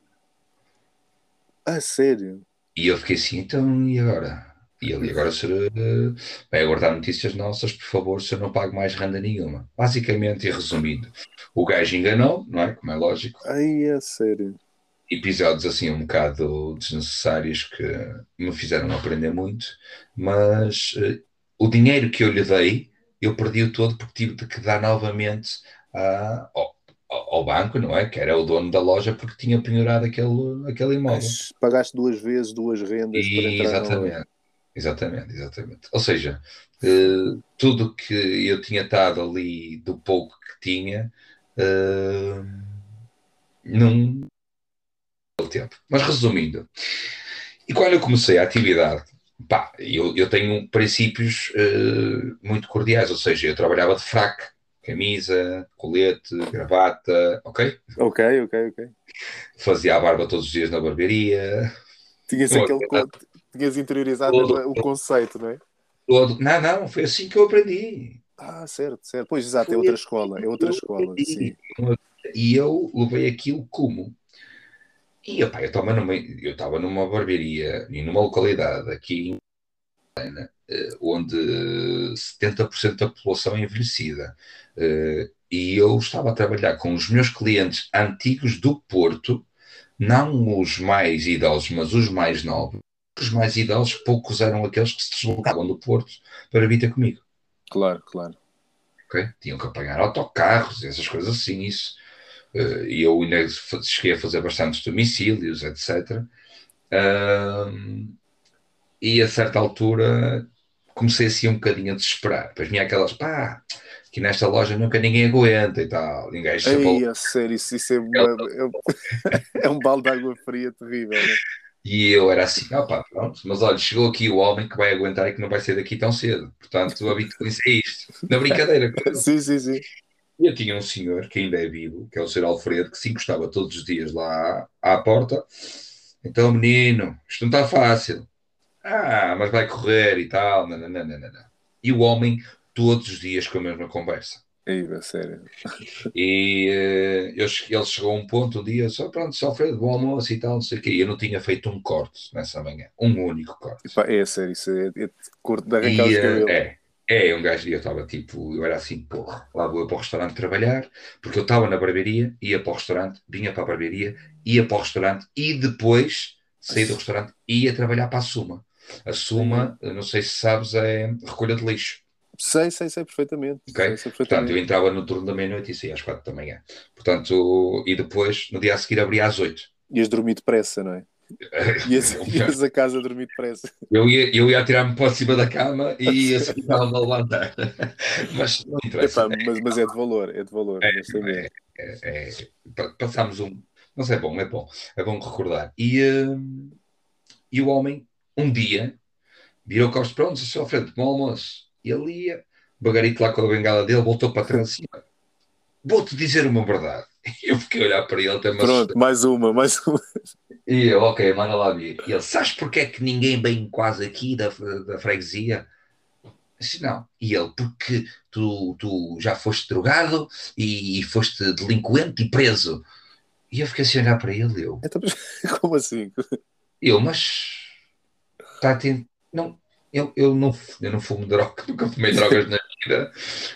Ah, sério? E eu fiquei assim, então, e agora? E ele, agora o senhor eh, vai aguardar notícias nossas, por favor, o senhor não pague mais renda nenhuma. Basicamente, e resumindo, o gajo enganou, não é? Como é lógico. Ai, é sério. Episódios assim um bocado desnecessários que me fizeram aprender muito, mas eh, o dinheiro que eu lhe dei, eu perdi-o todo porque tive de que dar novamente a- ao, ao- banco, não é? Que era o dono da loja, porque tinha penhorado aquele, aquele imóvel. Mas pagaste duas vezes, duas rendas para E, entrar no... exatamente, exatamente, exatamente. Ou seja, eh, tudo que eu tinha estado ali do pouco que tinha, eh, não tempo. Mas resumindo, e quando eu comecei a atividade, pá, eu, eu tenho princípios eh, muito cordiais, ou seja, eu trabalhava de fraque, camisa, colete, gravata, ok? Ok, ok, ok. Fazia a barba todos os dias na barbearia, Tinhas aquele con- tinhas interiorizado Todo- o conceito, não é? todo. Não, não, foi assim que eu aprendi. Ah, certo, certo. Pois, exato, é outra assim escola, é outra escola, sim. E eu levei aquilo como. E epá, eu estava numa, eu estava numa barbearia e numa localidade aqui em eh, onde 70% da população é envelhecida. Eh, E eu estava a trabalhar com os meus clientes antigos do Porto, não os mais idosos, mas os mais novos. Os mais idosos, poucos eram aqueles que se deslocavam do Porto para vir ter comigo. Claro, claro. ok? Tinham que apanhar autocarros, essas coisas assim, isso. Eh, E eu ainda cheguei a fazer bastantes domicílios, etc. Ahm, e a certa altura comecei assim um bocadinho a desesperar. Depois vinha aquelas, pá, que nesta loja nunca ninguém aguenta e tal. Ninguém sempre Ei, a sério, isso, isso é, é, um- é um balde de água fria terrível, né? E eu era assim, ah pá, pronto, mas olha, chegou aqui o homem que vai aguentar e que não vai sair daqui tão cedo. Portanto, habituem-se a isto. Na brincadeira. Sim, sim, sim. E eu tinha um senhor que ainda é vivo, que é o Sr. Alfredo, que se encostava todos os dias lá à, à porta. Então, menino, isto não está fácil. Ah, mas vai correr e tal. Não, não, não, não, não. E o homem, todos os dias com a mesma conversa. Ei, sério. E uh, eu, ele chegou a um ponto um dia, só pronto, só Alfredo, bom almoço e tal, não sei o quê. Eu não tinha feito um corte nessa manhã, um único corte. Epá, é sério, isso é, é curto de arrancar os cabelos. É, é, um gajo, eu estava tipo, eu era assim, porra, lá vou eu para o restaurante trabalhar, porque eu estava na barbearia, ia para o restaurante, vinha para a barbearia, ia para o restaurante e depois saí do restaurante e ia trabalhar para a Suma. A Suma, não sei se sabes, é recolha de lixo. Sei, sei, sei perfeitamente. Okay? Sei, sei perfeitamente. Portanto, eu entrava no turno da meia-noite e saía às quatro da manhã. Portanto, e depois, no dia a seguir, abria às oito. Ias dormir depressa, não é? Ias, ias a casa dormir depressa. Eu ia, eu ia atirar-me para cima da cama e ia seguir a levantar. Mas não interessa. Epá, mas, mas é de valor, é de valor. É, é, é, é, passámos um. Mas é bom, é bom. É bom recordar. E, uh, e o homem, um dia, virou costas prontos, só frente, bom almoço e ele ia, bagarito lá com a bengala dele, voltou para trás assim, vou-te dizer uma verdade. Eu fiquei a olhar para ele até Pronto, mais uma, mais uma. E eu, ok, manda lá vir. E ele, sabes porque é que ninguém vem quase aqui da, da freguesia? Disse, não. E ele, porque tu, tu já foste drogado e, e foste delinquente e preso. E eu fiquei assim a olhar para ele, eu. Então, como assim? Eu, mas. Tá, tem, não, eu, eu, não, eu não fumo droga, nunca fumei drogas na vida.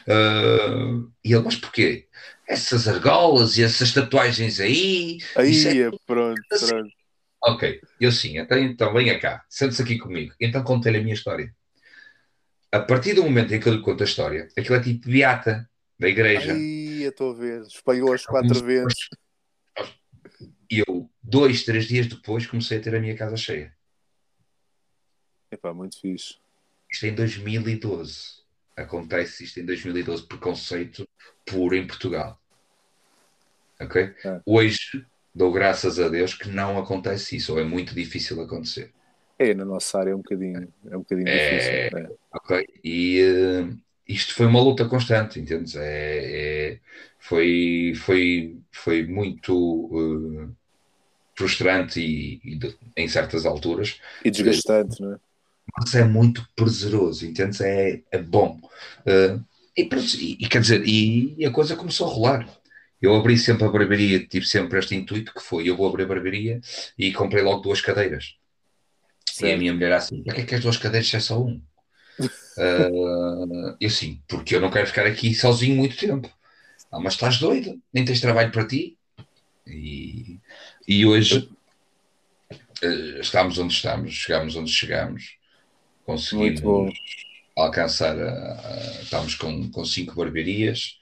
Uh, e ele, mas porquê? Essas argolas e essas tatuagens aí. Aí, é... pronto, assim. pronto. Ok, eu sim, então, então venha cá, sente-se aqui comigo. Então contei-lhe a minha história. A partir do momento em que eu lhe conto a história, aquilo é tipo beata da igreja. Aí, eu estou a ver, espalhou as quatro vezes. E eu, dois, três dias depois, comecei a ter a minha casa cheia. Epá, muito fixe. Isto é em 2012. Acontece isto em 2012, preconceito puro em Portugal. Ok? É. Hoje dou graças a Deus que não acontece isso, ou é muito difícil acontecer. É, na nossa área é um bocadinho, é um bocadinho é, difícil. É. Ok, e uh, isto foi uma luta constante, entendes? É, é foi, foi, foi muito uh, frustrante e, e de, em certas alturas. E desgastante, não é? Mas é muito prazeroso, entende? É, é bom. Uh, e, e, quer dizer, e, e, a coisa começou a rolar. Eu abri sempre a barbearia, tive sempre este intuito que foi: eu vou abrir a barbearia e comprei logo duas cadeiras. Sim. E a minha mulher assim: para que é que as duas cadeiras é só um? uh, eu sim, porque eu não quero ficar aqui sozinho muito tempo. Ah, mas estás doido, nem tens trabalho para ti. E, e hoje uh, estamos onde estamos, chegamos onde chegamos conseguimos alcançar, a, a, estamos com, com cinco barbearias,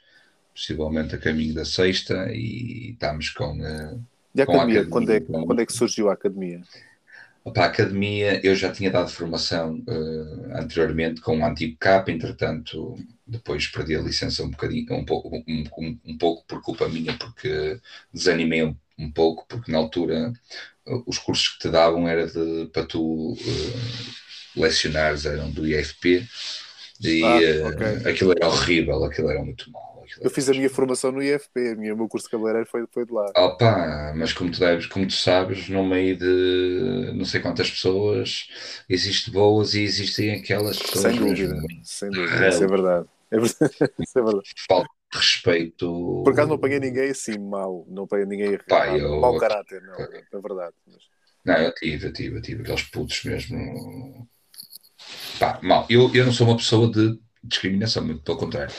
possivelmente a caminho da sexta, e estamos com. A, e a academia, academia quando, é, quando é que surgiu a academia? Para a academia, eu já tinha dado formação uh, anteriormente com o antigo CAP, entretanto, depois perdi a licença um bocadinho, um pouco, um, um, um pouco por culpa minha, porque desanimei um, um, pouco, porque na altura uh, os cursos que te davam era de, para tu uh, lecionares eram do IFP e ah, eh, okay. aquilo era horrível, aquilo era muito mal. Eu fiz a minha formação no IFP, o meu curso de cabeleireiro foi, foi de lá. Opa, mas como tu, deves, como tu sabes, no meio de não sei quantas pessoas, existem boas e existem aquelas pessoas. Sem dúvida, sem dúvida, isso é verdade. É verdade. isso é verdade. Falta de respeito. Por acaso não apanhei ninguém assim mal, não apanhei ninguém Pá, eu... mau caráter, não, é verdade. Mas... Não, eu tive, eu tive, eu tive aqueles putos mesmo pá, mal. Eu, eu não sou uma pessoa de discriminação, muito pelo contrário.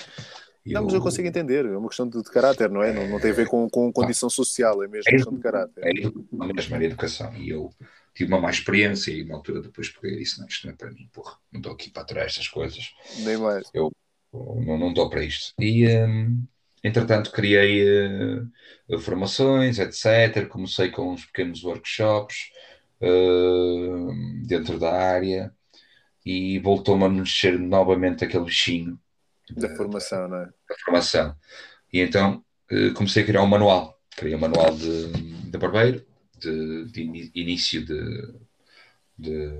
Eu... Não, mas eu consigo entender, é uma questão de, de caráter, não é? Não, não tem a ver com, com condição social, é mesmo é, questão de caráter. É, mesmo, é educação. E eu tive uma má experiência e uma altura depois peguei e disse: Não, isto não é para mim, porra, não estou aqui para trás estas coisas. Nem mais. Eu não, não estou para isto. E hum, entretanto criei uh, formações, etc. Comecei com uns pequenos workshops uh, dentro da área e voltou-me a mexer novamente aquele bichinho da, formação, não é? Da formação. E então eh, comecei a criar um manual. Criei um manual de, de barbeiro, de, de início de, de,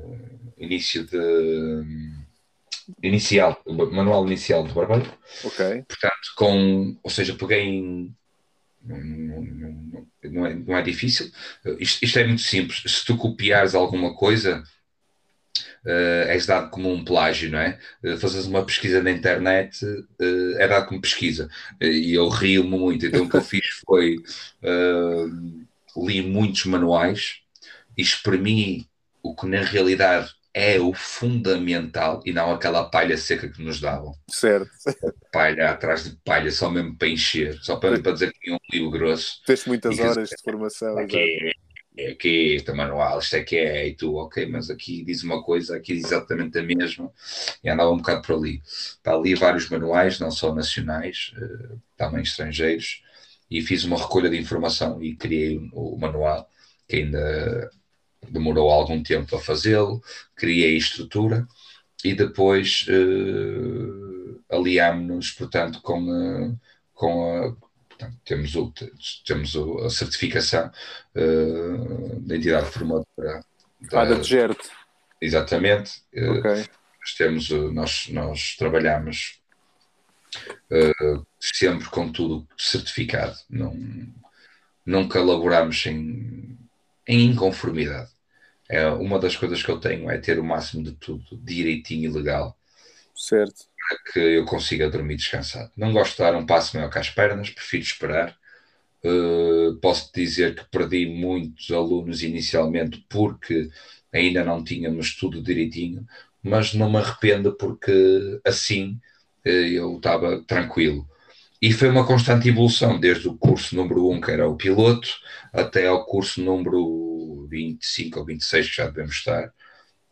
início de inicial, manual inicial de barbeiro. Ok. Portanto, com, ou seja, peguei em não, não, não, é, não é difícil. Isto, isto, é muito simples. Se tu copiares alguma coisa, uh, és dado como um plágio, não é? Uh, fazes uma pesquisa na internet, uh, é dado como pesquisa. e eu rio-me muito. Então o que eu fiz foi li muitos manuais e exprimi o que na realidade é o fundamental e não aquela palha seca que nos davam. Certo. Palha atrás de palha, só mesmo para encher, só para, para dizer que tinha um livro grosso. Tens muitas horas de formação. Aqui, é aqui, este manual, isto é que é, e tu, ok, mas aqui diz uma coisa, aqui diz exatamente a mesma, e andava um bocado por ali. Para ali vários manuais, não só nacionais, uh, também estrangeiros, e fiz uma recolha de informação e criei o, manual, que ainda demorou algum tempo a fazê-lo, criei estrutura e depois uh, aliámos-nos, portanto, com, uh, com a. Portanto, temos, o, temos a certificação uh, da entidade formadora. Da, ah, da. Exatamente. Uh, okay. nós, temos, nós, nós trabalhamos uh, sempre com tudo certificado. Não, nunca laboramos em, em inconformidade. É, uma das coisas que eu tenho é ter o máximo de tudo direitinho e legal. Certo. Para que eu consiga dormir descansado. Não gosto de dar um passo maior que as pernas, prefiro esperar. Uh, posso dizer que perdi muitos alunos inicialmente porque ainda não tínhamos tudo direitinho, mas não me arrependo porque assim uh, eu estava tranquilo. E foi uma constante evolução, desde o curso número 1, que era o piloto, até ao curso número 25 ou 26, que já devemos estar.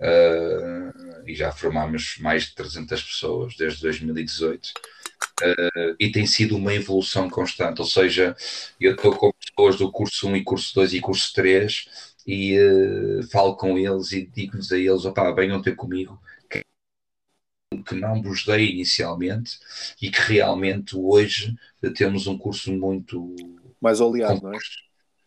Uh, e já formámos mais de 300 pessoas desde 2018. Uh, ah, e tem sido uma evolução constante, ou seja, eu estou com pessoas do curso 1 e curso 2 e curso 3 e uh, falo com eles e digo-lhes a eles, opá, venham ter comigo, que não vos dei inicialmente e que realmente hoje temos um curso muito mais oleado, não é?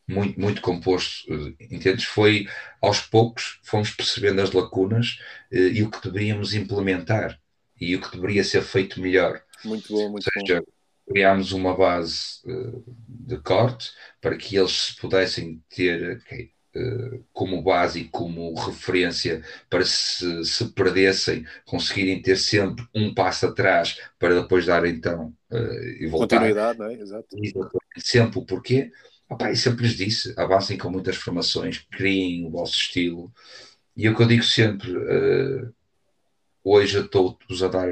Muito, muito composto, entendes? Foi aos poucos fomos percebendo as lacunas eh, e o que deveríamos implementar e o que deveria ser feito melhor. Muito bom, muito Ou seja, bom. criámos uma base uh, de corte para que eles pudessem ter eh, como base e como referência para se, se perdessem, conseguirem ter sempre um passo atrás para depois dar então e voltar. Continuidade, não é? Exato. sempre o porquê. Opa, e sempre lhes disse, avancem com muitas formações, criem o vosso estilo. E é o que eu digo sempre, uh, hoje estou-vos a dar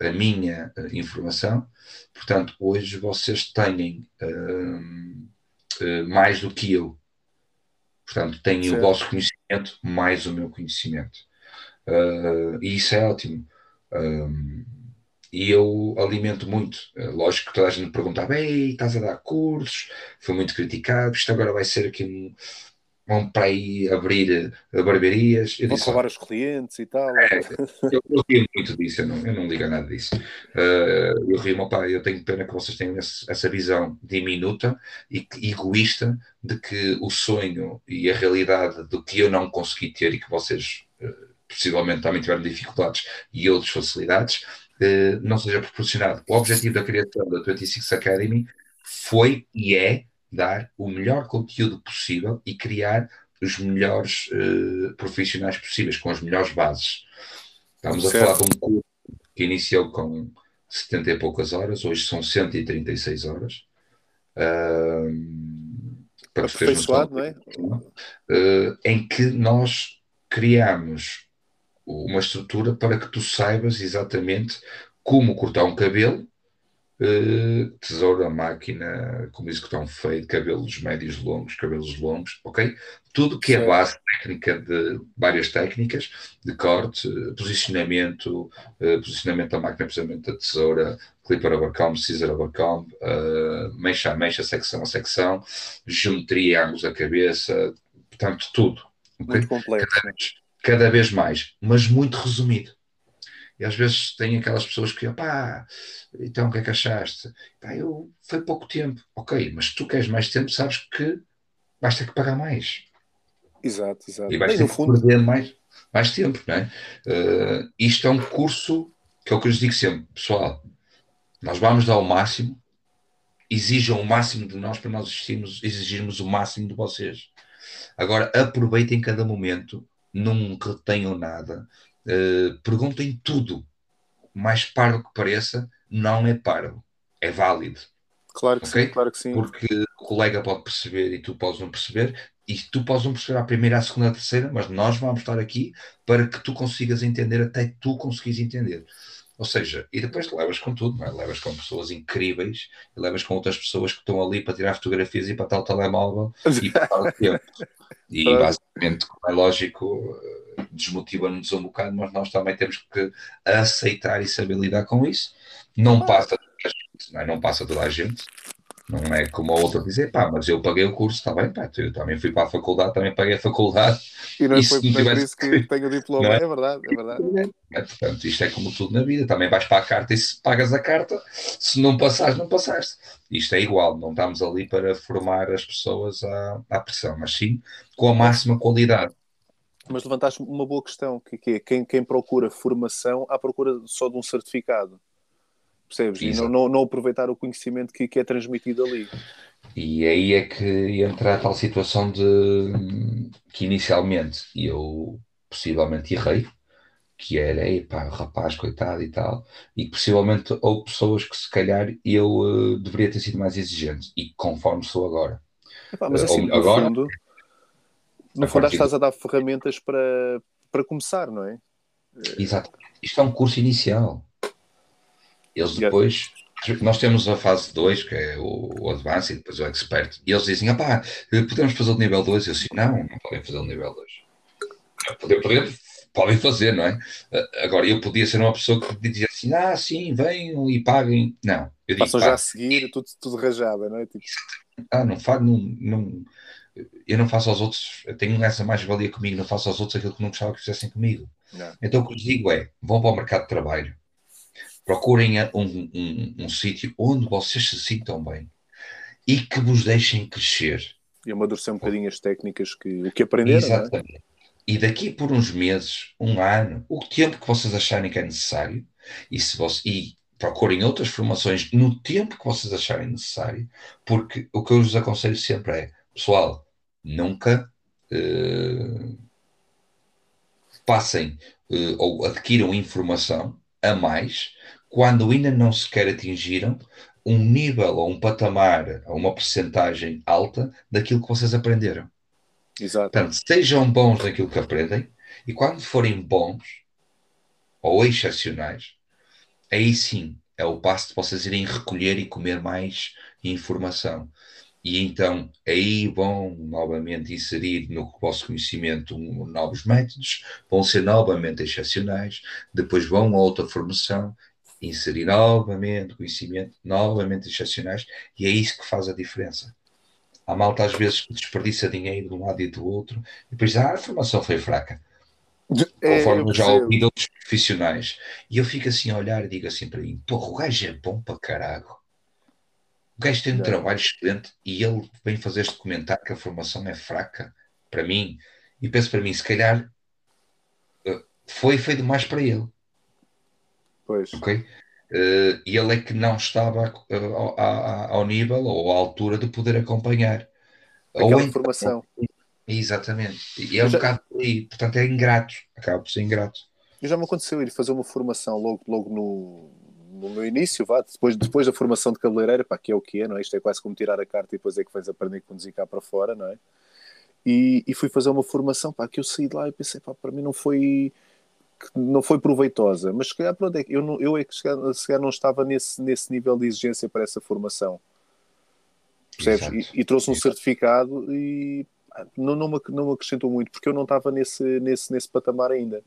a minha uh, informação, portanto, hoje vocês têm mais do que eu Portanto, tenho certo. o vosso conhecimento mais o meu conhecimento. Uh, e isso é ótimo. Um, e eu alimento muito. Uh, lógico que toda a gente me perguntava: Ei, estás a dar cursos? Foi muito criticado. Isto agora vai ser aqui um vão para aí abrir uh, barbearias. Eu vão roubar os clientes e tal. É, eu, eu rio muito disso, eu não, eu não ligo a nada disso. Uh, eu rio, pá, eu tenho pena que vocês tenham essa visão diminuta e egoísta de que o sonho e a realidade do que eu não consegui ter e que vocês uh, possivelmente também tiveram dificuldades e outras facilidades, uh, não seja proporcionado. O objetivo da criação da 26 Academy foi e é dar o melhor conteúdo possível e criar os melhores uh, profissionais possíveis, com as melhores bases. Estamos certo. a falar de um curso que iniciou com 70 e poucas horas, hoje são 136 horas. Uh, para Aperfeiçoado, não é? Uh, em que nós criamos uma estrutura para que tu saibas exatamente como cortar um cabelo Uh, tesoura, máquina, como isso que estão feito, cabelos médios longos, cabelos longos, ok? Tudo que é base técnica de várias técnicas de corte, posicionamento, uh, posicionamento da máquina, posicionamento da tesoura, clipper overcome, scissor overcome, uh, mecha a mecha, secção a secção, geometria, ângulos da cabeça, portanto, tudo. Okay? Muito complexo. Cada, cada vez mais, mas muito resumido. E às vezes tem aquelas pessoas que, pá, então o que é que achaste? Pá, eu, foi pouco tempo. Ok, mas se tu queres mais tempo, sabes que vais ter que pagar mais. Exato, exato. E vais ter que fundo... perder mais, mais tempo, não é? Uh, isto é um curso que é o que eu lhes digo sempre, pessoal, nós vamos dar o máximo, exijam o máximo de nós para nós exigirmos, exigirmos o máximo de vocês. Agora, aproveitem cada momento, não retenham nada, uh, perguntem tudo. Mais parvo que pareça, não é parvo, é válido. Claro que okay? sim, claro que sim. Porque o colega pode perceber e tu podes não perceber, e tu podes não perceber a primeira, a segunda, a terceira, mas nós vamos estar aqui para que tu consigas entender até tu conseguires entender. Ou seja, e depois levas com tudo, é? levas com pessoas incríveis, levas com outras pessoas que estão ali para tirar fotografias e para tal telemóvel e para tal tempo. E basicamente, como é lógico, desmotiva-nos um bocado, mas nós também temos que aceitar e saber lidar com isso. Não passa toda a gente, não, é? não passa toda a gente, não é como a outra dizer, pá, mas eu paguei o curso, está bem, pá, eu também fui para a faculdade, também paguei a faculdade. E não é foi por isso que tenho o diploma, é? é? verdade, é verdade. É, portanto, isto é como tudo na vida, também vais para a carta e se pagas a carta, se não passares, não passaste. Isto é igual, não estamos ali para formar as pessoas à, à pressão, mas sim com a máxima qualidade. Mas levantaste uma boa questão, que, que é quem, quem procura formação à procura só de um certificado percebes? Exato. E não, não, não, aproveitar o conhecimento que, que é transmitido ali. E aí é que entra a tal situação de que inicialmente eu possivelmente errei, que era, epá, rapaz, coitado e tal, e que possivelmente houve pessoas que se calhar eu uh, deveria ter sido mais exigente, e conforme sou agora. Epá, mas assim, uh, agora, no fundo, no fundo estás a dar ferramentas para, para começar, não é? Exato. Isto é um curso inicial. Eles depois. Nós temos a fase 2, que é o, o Advanced, e depois o Expert, e eles dizem: ah pá, podemos fazer o nível 2? Eu disse: não, não podem fazer o nível 2. Poder, poder, podem fazer, não é? Agora, eu podia ser uma pessoa que dizia assim: ah, sim, venham e paguem. Não. Eu digo, Passam já a seguir, tudo, tudo rajada, não é? Tipo... Ah, não faço, não, não, eu não faço aos outros, eu tenho essa mais-valia comigo, não faço aos outros aquilo que não gostava que fizessem comigo. Não. Então o que eu digo é: vão para o mercado de trabalho, Procurem um, um, um sítio onde vocês se sintam bem e que vos deixem crescer. E amadurecer um bocadinho as técnicas que, o que aprenderam. É? Exatamente. É? E daqui por uns meses, um ano, o tempo que vocês acharem que é necessário, e, se você, e procurem outras formações no tempo que vocês acharem necessário, porque o que eu vos aconselho sempre é, pessoal, nunca uh, passem uh, ou adquiram informação a mais quando ainda não sequer atingiram um nível ou um patamar ou uma percentagem alta daquilo que vocês aprenderam. Exato. Portanto, sejam bons naquilo que aprendem e quando forem bons ou excepcionais, aí sim é o passo de vocês irem recolher e comer mais informação. E então aí vão novamente inserir no vosso conhecimento um, novos métodos, vão ser novamente excepcionais, depois vão a outra formação inserir novamente conhecimento, novamente excepcionais, e é isso que faz a diferença. Há malta às vezes que desperdiça dinheiro de um lado e do outro, e depois ah, a formação foi fraca. É, Conforme eu já ouvi de outros profissionais. E eu fico assim a olhar e digo assim para mim: porra, o gajo é bom para caralho. O gajo tem um é. trabalho excelente e ele vem fazer este comentário que a formação é fraca para mim. E penso para mim: se calhar eh, foi, foi demais para ele. Pois. Ok? Uh, e ele é que não estava uh, ao nível ou à altura de poder acompanhar. Aquela ou informação. Exatamente. E é um já... bocado aí, portanto é ingrato, acaba por ser ingrato. E já me aconteceu ir fazer uma formação logo, logo no, no meu início, vá, depois, depois da formação de cabeleireira, pá, que é o que é, não é? Isto é quase como tirar a carta e depois é que vais aprender a conduzir cá para fora, não é? E, e fui fazer uma formação, pá, que eu saí de lá e pensei, pá, para mim não foi que não foi proveitosa, mas se calhar, pronto, é eu, não, eu é que se calhar, não estava nesse, nesse nível de exigência para essa formação. Percebes? E, e, trouxe um certificado e não, não, me, não me acrescentou muito, porque eu não estava nesse, nesse, nesse patamar ainda.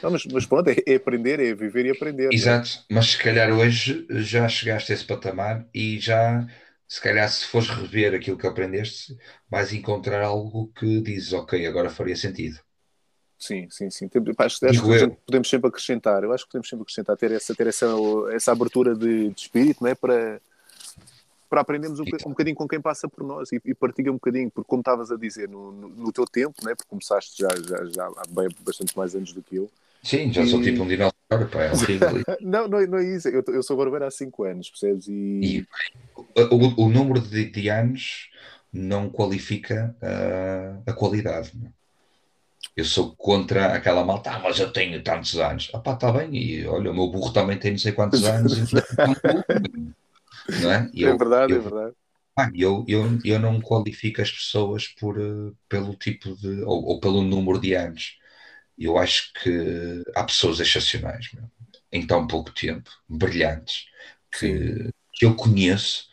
Não, mas, mas pronto, é, é, aprender, é viver e aprender. É? Exato, mas se calhar hoje já chegaste a esse patamar e já, se calhar, se fores rever aquilo que aprendeste, vais encontrar algo que dizes, ok, agora faria sentido. Sim, sim, sim. Acho, acho que podemos sempre acrescentar. Eu acho que podemos sempre acrescentar, ter essa, ter essa, essa abertura de, de espírito, não é? Para, para aprendermos um, um bocadinho com quem passa por nós e, e partilha um bocadinho, porque como estavas a dizer, no, no, no, teu tempo, né? porque começaste já, já, já há bem, bastante mais anos do que eu. Sim, já e... sou tipo um dinossauro, pá, é horrível. não, não, não é isso, eu, eu sou barbeiro há 5 anos, percebes? E... e o, o, número de, de, anos não qualifica uh, a qualidade, não é? Eu sou contra aquela malta, ah, mas eu tenho tantos anos. Ah pá, está bem, e olha, o meu burro também tem não sei quantos anos. não é? Eu, é verdade, eu, é verdade. Ah, eu, eu, eu não qualifico as pessoas por, uh, pelo tipo de, ou, ou, pelo número de anos. Eu acho que há pessoas excepcionais, meu, em tão pouco tempo, brilhantes, que, que eu conheço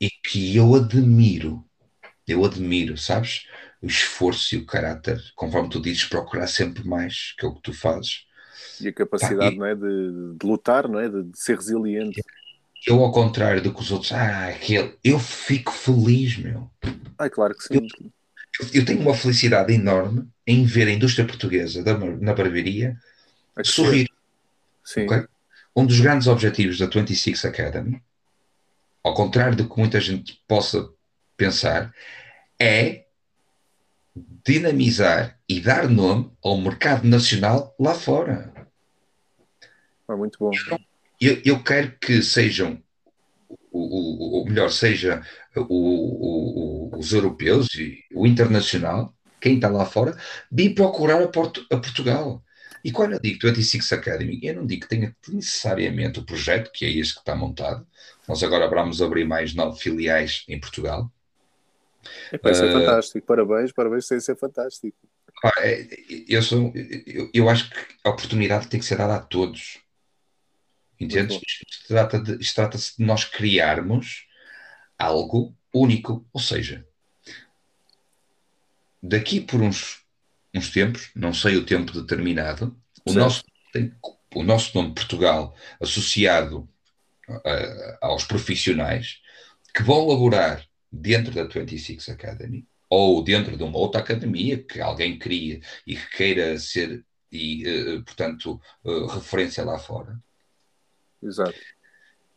e que eu admiro. Eu admiro, sabes? O esforço e o caráter, conforme tu dizes, procurar sempre mais, que é o que tu fazes. E a capacidade, e, não é, de, de, lutar, não é, de, de, ser resiliente. Eu, ao contrário do que os outros, ah, aquele, eu fico feliz, meu. Ah, claro que sim. Eu, eu tenho uma felicidade enorme em ver a indústria portuguesa da, na barbearia sorrir. Sim. Okay? Um dos grandes objetivos da 26 Academy, ao contrário do que muita gente possa pensar, é dinamizar e dar nome ao mercado nacional lá fora. É muito bom. Eu, eu quero que sejam, o, o, melhor, seja o, os europeus e o internacional, quem está lá fora, vir procurar a, Porto, a Portugal. E quando eu digo 26 Academy, eu não digo que tenha necessariamente o projeto, que é este que está montado. Nós agora vamos abrir mais nove filiais em Portugal. É, isso é fantástico, parabéns, parabéns, isso é fantástico. Eu, sou, eu, eu, acho que a oportunidade tem que ser dada a todos. Entendes? Isto trata-se de, trata de nós criarmos algo único. Ou seja, daqui por uns, uns tempos, não sei o tempo determinado, o nosso, o nosso nome Portugal associado uh, aos profissionais que vão laborar dentro da 26 Academy ou dentro de uma outra academia que alguém cria e que queira ser, e, uh, portanto, uh, referência lá fora. Exato.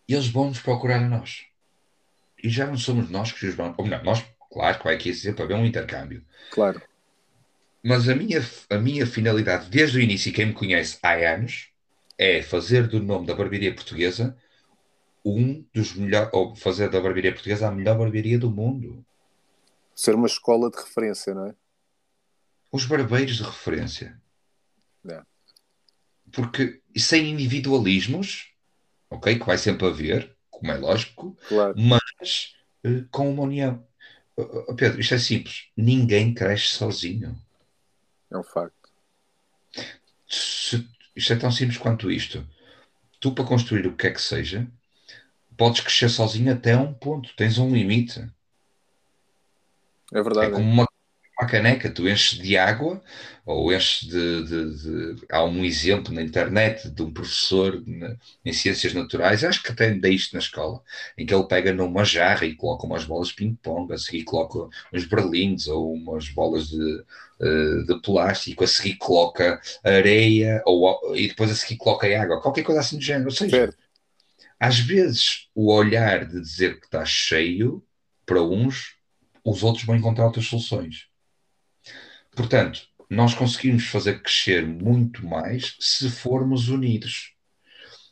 Eles vão nos procurar a nós. E já não somos nós que os vamos. Ou não, nós, claro que vai aqui para haver um intercâmbio. Claro. Mas a minha, a minha finalidade, desde o início, quem me conhece há anos, é fazer do nome da barbearia portuguesa um dos melhores, ou fazer da barbearia portuguesa a melhor barbearia do mundo. Ser uma escola de referência, não é? Os barbeiros de referência. É. Porque sem individualismos, ok? Que vai sempre haver, como é lógico, claro. mas uh, com uma união. Uh, Pedro, isto é simples. Ninguém cresce sozinho. É um facto. Se, isto é tão simples quanto isto. Tu, para construir o que é que seja, podes crescer sozinho até um ponto, tens um limite. É verdade. É como uma, uma caneca, tu enches de água ou enches de, de, de, Há um exemplo na internet de um professor na, em ciências naturais, acho que até dei isto na escola, em que ele pega numa jarra e coloca umas bolas de ping-pong, a seguir coloca uns berlindes ou umas bolas de, eh, de plástico, a seguir coloca areia ou, e depois a seguir coloca água, qualquer coisa assim do género. Ou seja, certo às vezes, o olhar de dizer que está cheio, para uns, os outros vão encontrar outras soluções. Portanto, nós conseguimos fazer crescer muito mais se formos unidos.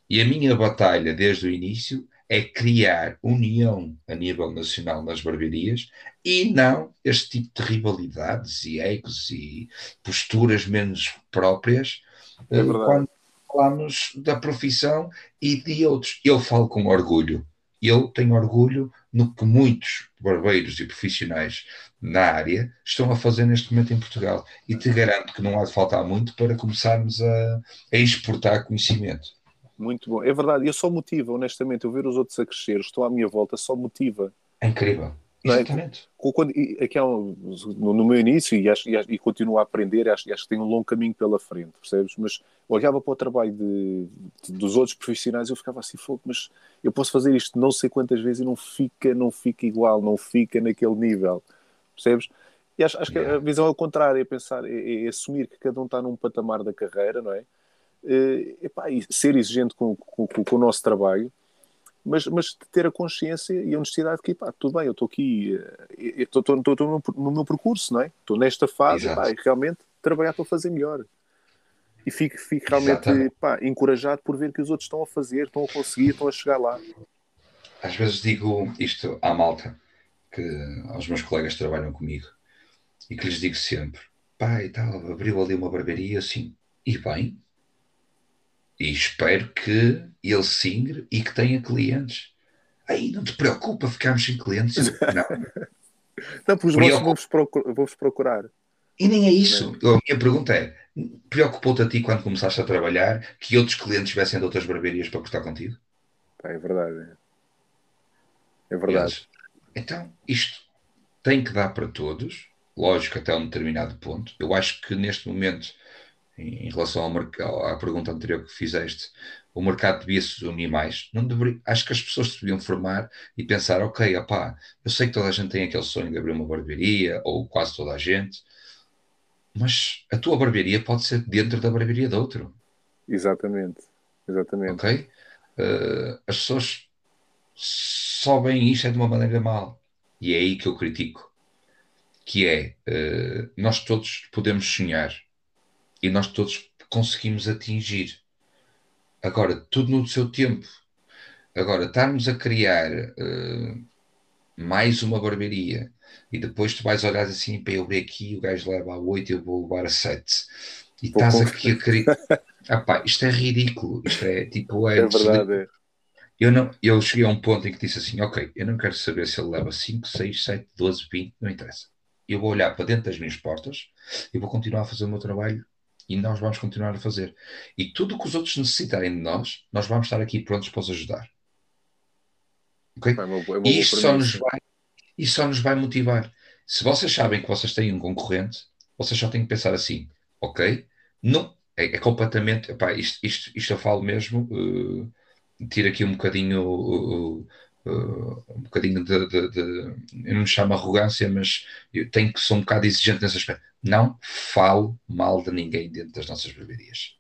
E a minha batalha desde o início é criar união a nível nacional nas barbearias e não este tipo de rivalidades e egos e posturas menos próprias é quando falamos da profissão e de outros. Eu falo com orgulho. Eu tenho orgulho no que muitos barbeiros e profissionais na área estão a fazer neste momento em Portugal. E te garanto que não há de faltar muito para começarmos a, a exportar conhecimento. Muito bom. É verdade, eu só motiva, honestamente, eu ver os outros a crescer, estou à minha volta, só motiva. É incrível. É? Exatamente. É? Quando, aqui um, no meu início, e, acho, e, e continuo a aprender, acho, acho que tenho um longo caminho pela frente, percebes? Mas olhava para o trabalho de, de, dos outros profissionais e eu ficava assim, fogo, mas eu posso fazer isto não sei quantas vezes e não fica, não fica igual, não fica naquele nível, percebes? E acho, acho que a visão é o contrário, é pensar, é, é, assumir que cada um está num patamar da carreira, não é? E, eh, epá, e ser exigente com, com, com o nosso trabalho mas, mas ter a consciência e a honestidade que, pá, tudo bem, eu estou aqui, eh, estou no, no meu percurso, não é? Estou nesta fase, pá, e realmente trabalhar para fazer melhor. E fico, fico realmente pá, encorajado por ver que os outros estão a fazer, estão a conseguir, estão a chegar lá. Às vezes digo isto à malta, que aos meus colegas que trabalham comigo, e que lhes digo sempre: pai e tal, abriu ali uma barbearia assim, e bem, e espero que ele singre e que tenha clientes. Aí não te preocupa ficarmos sem clientes. Não. não, porque os vossos vão-vos procurar. E nem é isso. Não. A minha pergunta é: preocupou-te a ti quando começaste a trabalhar que outros clientes viessem de outras barbearias para cortar contigo? É verdade. É verdade. então, isto tem que dar para todos, lógico, até um determinado ponto. Eu acho que neste momento, em relação ao à pergunta anterior que fizeste, o mercado devia se unir mais. Não deveria, acho que as pessoas se deviam formar e pensar, ok, opá, eu sei que toda a gente tem aquele sonho de abrir uma barbearia, ou quase toda a gente, mas a tua barbearia pode ser dentro da barbearia de outro. Exatamente, exatamente. Ok? Uh, as pessoas só veem isto é de uma maneira mal. E é aí que eu critico. Que é, uh, nós todos podemos sonhar e nós todos conseguimos atingir. Agora, tudo no seu tempo. Agora, estarmos a criar uh, mais uma barbearia e depois tu vais olhar assim para eu abrir aqui, o gajo leva a 8 e eu vou levar a 7. E estás aqui a querer. ah, pá, isto é ridículo. Isto é tipo. É, é verdade. É. Eu, não, eu cheguei a um ponto em que disse assim: Ok, eu não quero saber se ele leva 5, 6, 7, 12, 20, não interessa. Eu vou olhar para dentro das minhas portas e vou continuar a fazer o meu trabalho e nós vamos continuar a fazer. E tudo o que os outros necessitarem de nós, nós vamos estar aqui prontos para os ajudar. Ok? É uma, é uma e isto só, nos vai, isto só nos vai motivar. Se vocês sabem que vocês têm um concorrente, vocês só têm que pensar assim: ok, não, é, é completamente. Epá, isto, isto, isto eu falo mesmo. Uh, tiro aqui um bocadinho uh, uh, um bocadinho de, de, de, eu não me chamo arrogância, mas eu tenho que ser um bocado exigente nesse aspecto. Não falo mal de ninguém dentro das nossas beberias.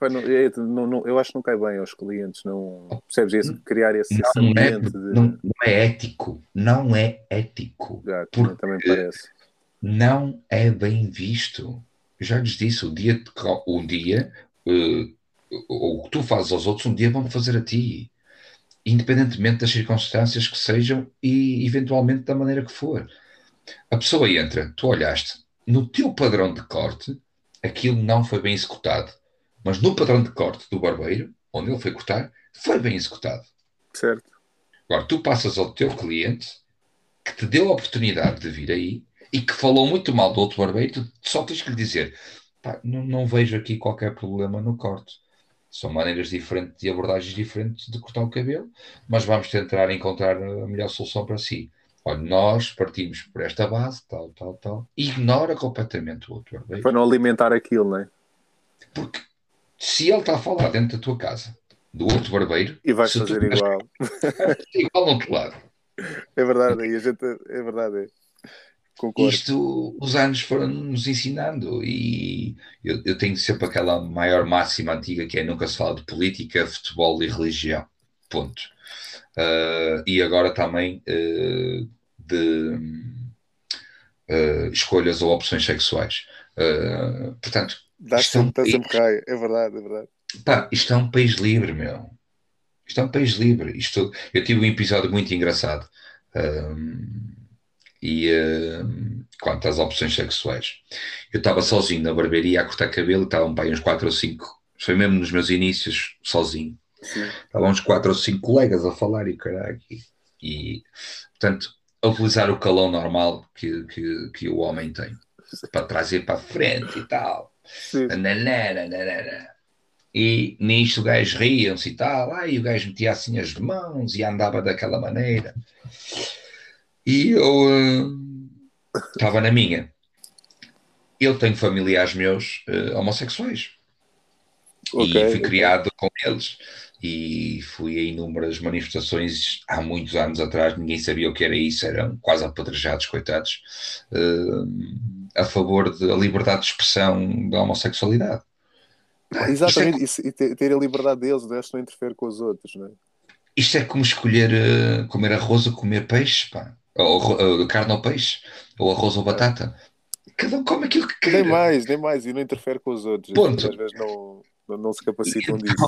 Não, eu, não, não, eu acho que não cai bem aos clientes, não percebes isso? Criar esse, não, esse ambiente é, de... não, não, é ético, não é ético. Já, também parece. Não é bem visto. Eu já lhes disse, o dia, um dia uh, o que tu fazes aos outros, um dia vão fazer a ti independentemente das circunstâncias que sejam e eventualmente da maneira que for. A pessoa entra, tu olhaste, no teu padrão de corte, aquilo não foi bem executado. Mas no padrão de corte do barbeiro, onde ele foi cortar, foi bem executado. Certo. Agora, tu passas ao teu cliente que te deu a oportunidade de vir aí e que falou muito mal do outro barbeiro, tu só tens que lhe dizer: não, não vejo aqui qualquer problema no corte. São maneiras diferentes e abordagens diferentes de cortar o cabelo, mas vamos tentar encontrar a melhor solução para si. Olha, nós partimos por esta base, tal, tal, tal. Ignora completamente o outro barbeiro. Para não alimentar aquilo, não é? Porque se ele está a falar dentro da tua casa, do outro barbeiro... E vais fazer igual. igual no outro lado. É verdade, e a gente, é verdade. É. Concordo. Isto os anos foram nos ensinando e eu, eu, tenho sempre aquela maior máxima antiga que é nunca se fala de política, futebol e religião. Ponto. Uh, e agora também uh, de uh, escolhas ou opções sexuais. portanto, Dá isto sempre, é um sempre cai, é verdade, é verdade. Pá, isto é um país livre, meu. Isto é um país livre. Isto, eu tive um episódio muito engraçado. Um, e uh, quanto às opções sexuais. Eu estava sozinho na barbearia a cortar cabelo, estavam para aí uns 4 ou 5, foi mesmo nos meus inícios, sozinho. Estavam uns 4 ou 5 colegas a falar e caralho. E, portanto, a utilizar o calão normal que, que, que o homem tem para trazer para a frente e tal. E nisto o gajo riam-se e tal, ah, e o gajo metia assim as mãos e andava daquela maneira. E eu estava uh, na minha. Eu tenho familiares meus uh, homossexuais. Okay, e fui criado com eles. E fui a inúmeras manifestações há muitos anos atrás, ninguém sabia o que era isso, eram quase apedrejados, coitados, uh, a favor da liberdade de expressão da homossexualidade. Ah, exatamente, é... e ter a liberdade deles, resto não interfere com os outros, não é? Isto é como escolher uh, comer arroz ou comer peixe, pá ou, ou carne ou peixe, ou arroz ou batata. Cada um come aquilo que quer. Nem mais, nem mais, e não interfere com os outros. Ponto. Às vezes não, não, não se capacitam então, disso.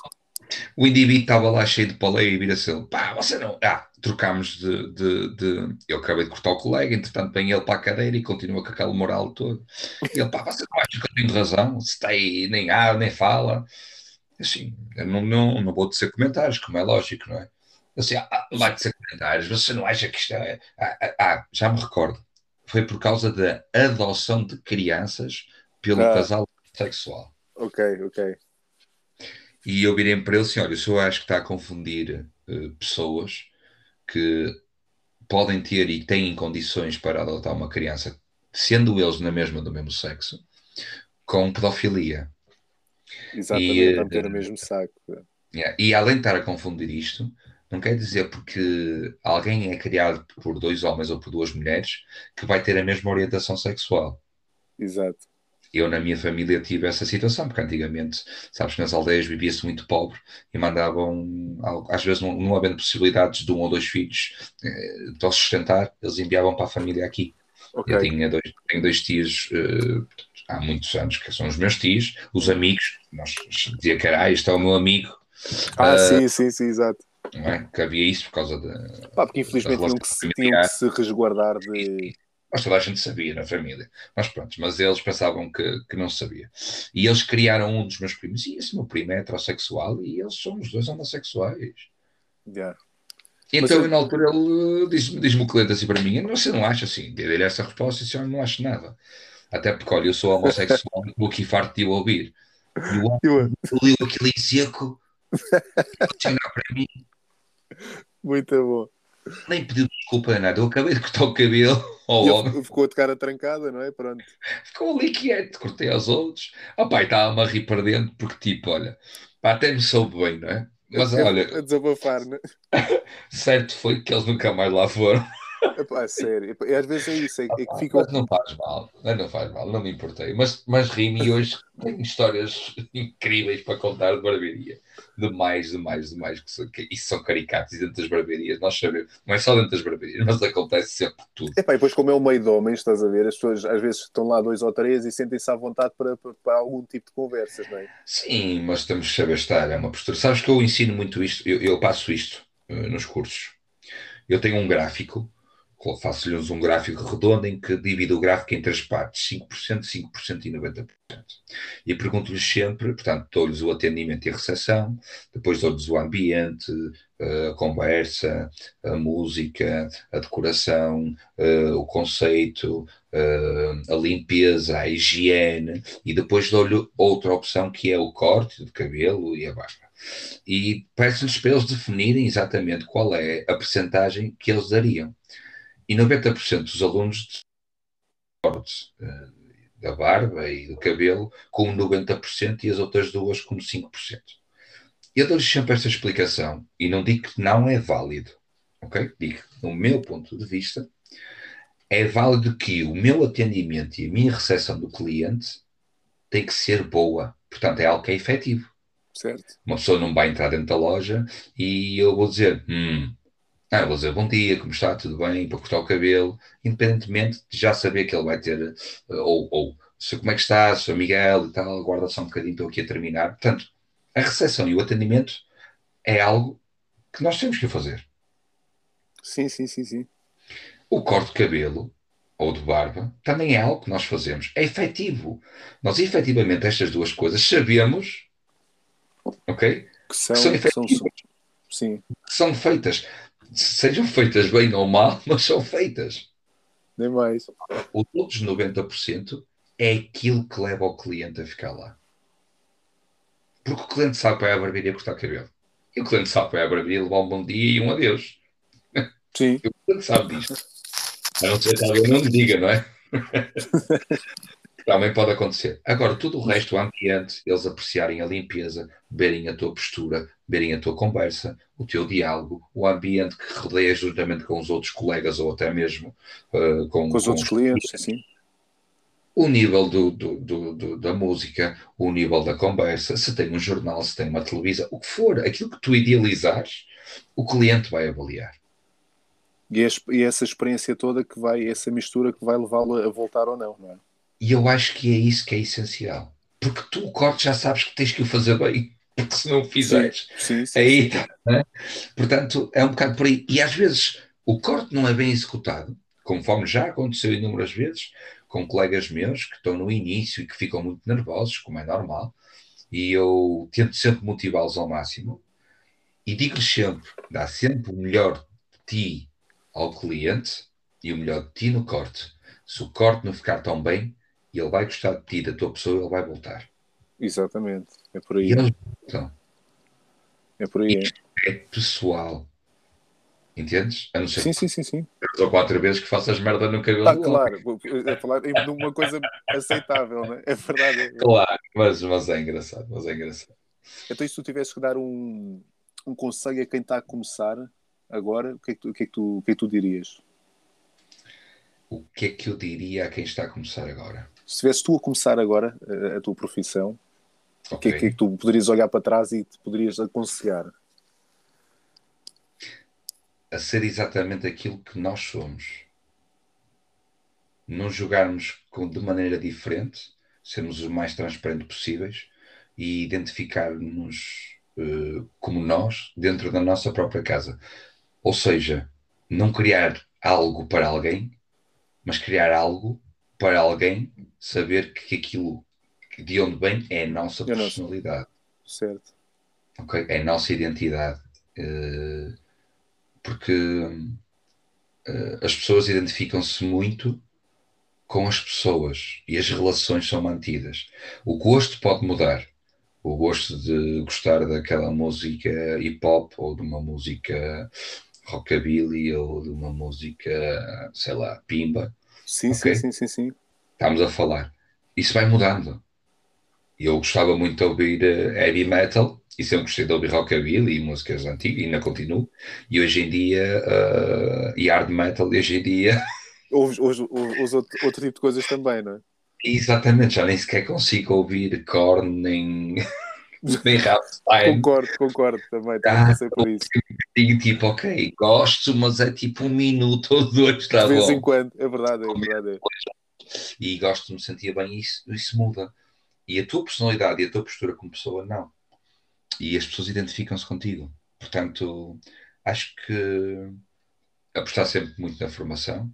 O indivíduo estava lá cheio de poleia e vira-se ele, pá, você não. Ah, trocámos de, de, de, Eu acabei de cortar o colega, entretanto vem ele para a cadeira e continua com aquela moral toda. E ele, pá, você não acha que eu tenho razão? Se está aí, nem há, nem fala. Assim, eu não, não, não vou dizer comentários, como é lógico, não é? Assim, ah, vai dizer comentários, você não acha que isto é. Ah, ah, já me recordo. Foi por causa da adoção de crianças pelo ah. casal sexual. Ok, ok. E eu virei para ele assim: olha, o senhor acho que está a confundir uh, pessoas que podem ter e têm condições para adotar uma criança, sendo eles na mesma do mesmo sexo, com pedofilia. Exatamente, e, uh, ter o mesmo saco. Yeah, e além de estar a confundir isto, não quer dizer porque alguém é criado por dois homens ou por duas mulheres que vai ter a mesma orientação sexual. Exato eu na minha família tive essa situação, porque antigamente, sabes que nas aldeias vivia-se muito pobre e mandavam, às vezes não, não havendo possibilidades de um ou dois filhos eh, para sustentar, eles enviavam para a família aqui. Okay. Eu tinha dois, tenho dois tios eh, há muitos anos, que são os meus tios, os amigos, nós dizia que era, ah, este é o meu amigo. Ah, uh, sim, sim, sim, exato. É? Que havia isso por causa da. Pá, porque infelizmente tinham que, se, tinham que se resguardar de mas toda a gente sabia na família. Mas pronto, mas eles pensavam que, que não sabia. E eles criaram um dos meus primos. E esse meu primo é heterossexual e eles são os dois homossexuais. Yeah. Então, eu... na altura, ele diz-me diz o cliente assim para mim: Você não acha assim? Dei-lhe essa resposta e disse: Eu não acho nada. Até porque, olha, eu sou homossexual e estou aqui farto de o ouvir. E o homem liu aquilo em seco, para mim. Muito bom nem pediu desculpa a nada. Eu acabei de cortar o cabelo ao homem. Ficou de cara trancada, não é? Pronto. Ficou ali quieto, cortei aos outros. Ah, pai, estava-me a rir para dentro, porque tipo, olha, pá, até me soube bem, não é? Mas olha. A desabafar, não é? certo foi que eles nunca mais lá foram. Epá, sério, às vezes é isso, é, é que fica... Mas não faz mal, não faz mal, não me importei. Mas, mas rimo e hoje tenho histórias incríveis para contar de barbearia. Demais, demais, demais. Que, são, que isso são caricatos e dentro das barbearias, nós sabemos, não é só dentro das barbearias, mas acontece sempre tudo. Epá, e depois, como é o meio de homens, estás a ver, as pessoas às vezes estão lá dois ou três e sentem-se à vontade para, para, para, algum tipo de conversas, não é? Sim, mas temos que saber estar, é uma postura. Sabes que eu ensino muito isto, eu, eu passo isto uh, nos cursos. Eu tenho um gráfico faço-lhes um gráfico redondo em que divido o gráfico em três partes, 5%, 5% e 90%. E pergunto-lhes sempre, portanto, dou-lhes o atendimento e a recepção, depois dou-lhes o ambiente, a conversa, a música, a decoração, o conceito, a limpeza, a higiene, e depois dou-lhe outra opção que é o corte de cabelo e a barba. E peço-lhes para eles definirem exatamente qual é a percentagem que eles dariam e 90% dos alunos corte uh, da barba e do cabelo com 90% e as outras duas com 5%. Eu dou-lhes sempre esta explicação e não digo que não é válido, ok? Digo, no meu ponto de vista, é válido que o meu atendimento e a minha recepção do cliente tem que ser boa. Portanto, é algo que é efetivo. Certo. Uma pessoa não vai entrar dentro da loja e eu vou dizer, hum, ah, vou dizer bom dia, como está, tudo bem, para cortar o cabelo, independentemente de já saber que ele vai ter, eh, ou, ou se, como é que está, sou Miguel e tal, guarda só um bocadinho, estou aqui a terminar. Portanto, a recepção e o atendimento é algo que nós temos que fazer. Sim, sim, sim, sim. O corte de cabelo ou de barba também é algo que nós fazemos. É efetivo. Nós, efetivamente, estas duas coisas sabemos, ok? Que são, que são efetivas. São, sim. são feitas sejam feitas bem ou mal, mas são feitas. Nem mais. Os outros 90% é aquilo que leva o cliente a ficar lá. Porque o cliente sabe para a barbearia cortar cabelo. E o cliente sabe para a barbearia levar um bom dia e um adeus. Sim. E o cliente sabe disto. A não ser que alguém não me diga, não é? Também pode acontecer. Agora, tudo o resto, o ambiente, eles apreciarem a limpeza, verem a tua postura, verem a tua conversa, o teu diálogo, o ambiente que rodeia juntamente com os outros colegas ou até mesmo uh, com, com, os com outros os clientes, assim. O nível do, do, do, do, da música, o nível da conversa, se tem um jornal, se tem uma televisão, o que for, aquilo que tu idealizares, o cliente vai avaliar. E, e essa experiência toda que vai, essa mistura que vai levá-lo a voltar ou não, não é? E eu acho que é isso que é essencial. Porque tu o corte já sabes que tens que o fazer bem. porque se não fizeres, sim, sim, sim, aí. Né? Portanto, é um bocado por aí. E às vezes o corte não é bem executado, conforme já aconteceu inúmeras vezes, com colegas meus que estão no início e que ficam muito nervosos, como é normal, e eu tento sempre motivá-los ao máximo. E digo-lhes sempre: dá sempre o melhor de ti ao cliente e o melhor de ti no corte. Se o corte não ficar tão bem, ele vai gostar de ti, da tua pessoa, ele vai voltar. Exatamente, é por aí. E eles voltam. É por aí. Isto é pessoal. Entendes? A não ser sim, sim, sim, sim. Três ou quatro vezes que faças merda no cabelo. Ah, claro, é falar de uma coisa aceitável, não é? É verdade. Claro, mas, mas é engraçado, mas é engraçado. Então, e se tu tivesse que dar um, um conselho a quem está a começar agora, o que é que tu, o que é que tu, o que é que tu dirias? O que é que eu diria a quem está a começar agora? Se estivesse tu a começar agora a, a tua profissão, okay. o que é, que é que tu poderias olhar para trás e te poderias aconselhar? A ser exatamente aquilo que nós somos. Não jogarmos com, de maneira diferente, sermos o mais transparente possíveis e identificar-nos uh, como nós dentro da nossa própria casa. Ou seja, não criar algo para alguém, mas criar algo para alguém saber que aquilo de onde vem é a nossa personalidade. Certo. Ok? É a nossa identidade. Uh, porque uh, as pessoas identificam-se muito com as pessoas e as relações são mantidas. O gosto pode mudar. O gosto de gostar daquela música hip hop ou de uma música rockabilly ou de uma música, sei lá, pimba. Sim, okay? sim, sim, sim, sim. Estamos a falar. Isso vai mudando. Eu gostava muito de ouvir uh, heavy metal e sempre gostei de ouvir rockabilly e músicas antigas e ainda continuo. E hoje em dia, uh, e hard metal, hoje em dia. Ouves, ouves, ouves outro, outro tipo de coisas também, não é? Exatamente, já nem sequer consigo ouvir Korn nem. Nem Rammstein. Concordo, concordo também. Ah, por isso. Digo tipo, ok, gosto, mas é tipo um minuto ou dois, está De vez bom. em quando, é verdade, é verdade. E gosto de me sentir bem e isso, isso muda. E a tua personalidade e a tua postura como pessoa, não. E as pessoas identificam-se contigo. Portanto, acho que apostar sempre muito na formação,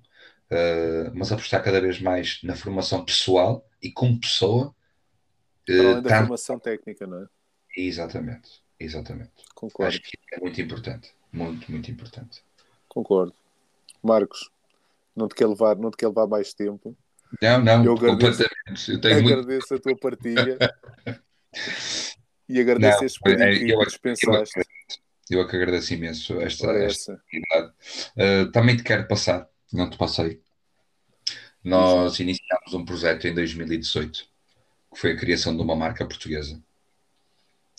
uh, mas apostar cada vez mais na formação pessoal e como pessoa. Uh, além da tanto... formação técnica, não é? Exatamente, exatamente. Concordo. Acho que é muito importante. Muito, muito importante. Concordo. Marcos, não te quer levar, não te quer levar mais tempo. Não, não, eu agradeço, eu agradeço muito... a tua partilha e agradeço não, este pedido é, que eu, dispensaste. Eu, eu é que agradeço imenso esta, esta oportunidade. Uh, também te quero passar, não te passei. Nós iniciámos um projeto em 2018 que foi a criação de uma marca portuguesa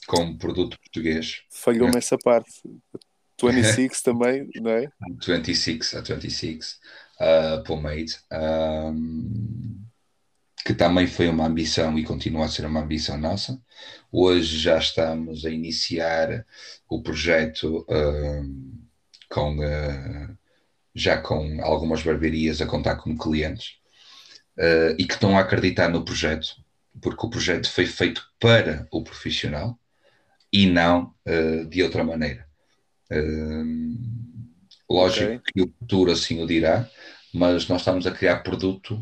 com um produto português. Falhou-me essa parte. 26 também, não é? 26, a 26 uh, Pomade, um, que também foi uma ambição e continua a ser uma ambição nossa. Hoje já estamos a iniciar o projeto um, com, uh, já com algumas barbearias a contar como clientes uh, e que estão a acreditar no projeto, porque o projeto foi feito para o profissional e não uh, de outra maneira. Uh, lógico okay. que o futuro assim o dirá, mas nós estamos a criar produto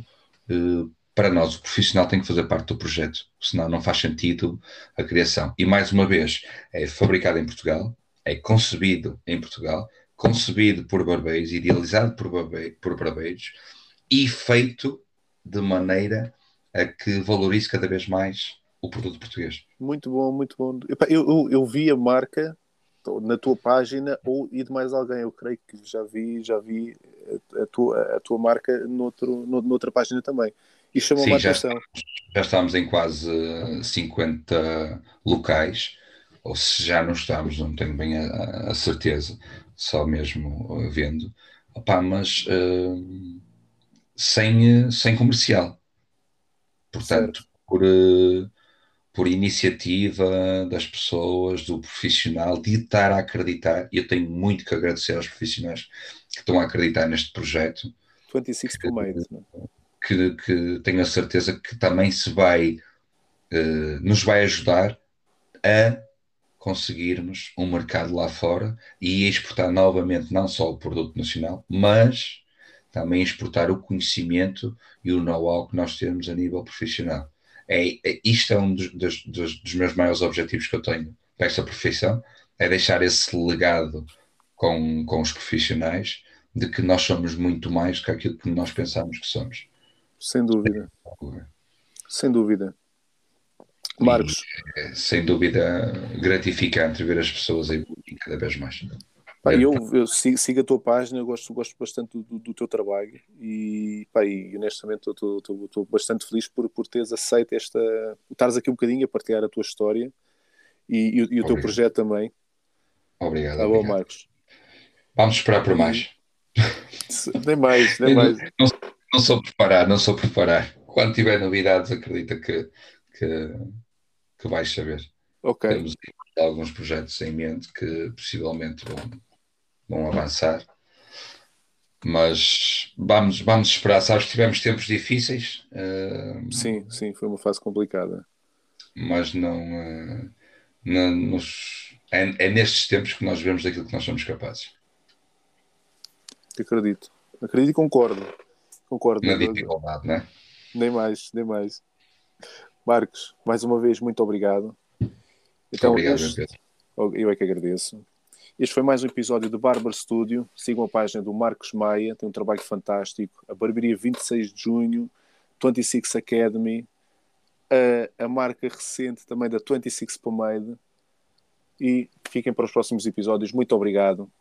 uh, para nós. O profissional tem que fazer parte do projeto, senão não faz sentido a criação. E mais uma vez, é fabricado em Portugal, é concebido em Portugal, concebido por barbeiros, idealizado por, barbe por barbeiros e feito de maneira a que valorize cada vez mais o produto português. Muito bom, muito bom. Eu, eu, eu vi a marca na tua página ou e de mais alguém. Eu creio que já vi, já vi a, tua, a tua marca noutro, noutra página também. E chamou-me a atenção. Já estamos em quase 50 locais, ou se já não estamos, não tenho bem a, a certeza, só mesmo vendo. Opa, mas uh, sem, sem comercial. Portanto, certo. por. Uh, por iniciativa das pessoas, do profissional, de estar a acreditar, e eu tenho muito que agradecer aos profissionais que estão a acreditar neste projeto. 26 por meio. Que, que tenho a certeza que também se vai, uh, nos vai ajudar a conseguirmos um mercado lá fora e exportar novamente não só o produto nacional, mas também exportar o conhecimento e o know-how que nós temos a nível profissional. É, é isto é um dos, dos, dos, meus maiores objetivos que eu tenho para esta profissão, é deixar esse legado com, com os profissionais de que nós somos muito mais do que aquilo que nós pensamos que somos. Sem dúvida. Sem dúvida. Marcos. E, é, sem dúvida gratificante ver as pessoas evoluírem cada vez mais. Pá, eu, eu sigo, sigo, a tua página, eu gosto, gosto bastante do, do teu trabalho e, pá, e honestamente estou bastante feliz por, por teres aceito esta. estares aqui um bocadinho a partilhar a tua história e, e, e o teu projeto também. Obrigado. Tá bom, Marcos. Vamos esperar por mais. nem mais, nem mais. Não, não sou preparar, não sou preparar. Quando tiver novidades, acredita que, que, que vais saber. Ok. Temos alguns projetos em mente que possivelmente vão, vão avançar. Mas vamos, vamos esperar. Sabes tivemos tempos difíceis. Uh, sim, sim, foi uma fase complicada. Mas não. Uh, não nos, é, é nestes tempos que nós vemos daquilo que nós somos capazes. Acredito. Acredito e concordo. Concordo. Na dificuldade, não é? Nem mais, nem mais. Marcos, mais uma vez, muito obrigado. Então, obrigado, este... Eu é que agradeço. Este foi mais um episódio do Barber Studio. Sigam a página do Marcos Maia, tem um trabalho fantástico. A Barbearia 26 de junho, 26 Academy, a, a marca recente também da 26 Pomade. E fiquem para os próximos episódios. Muito obrigado.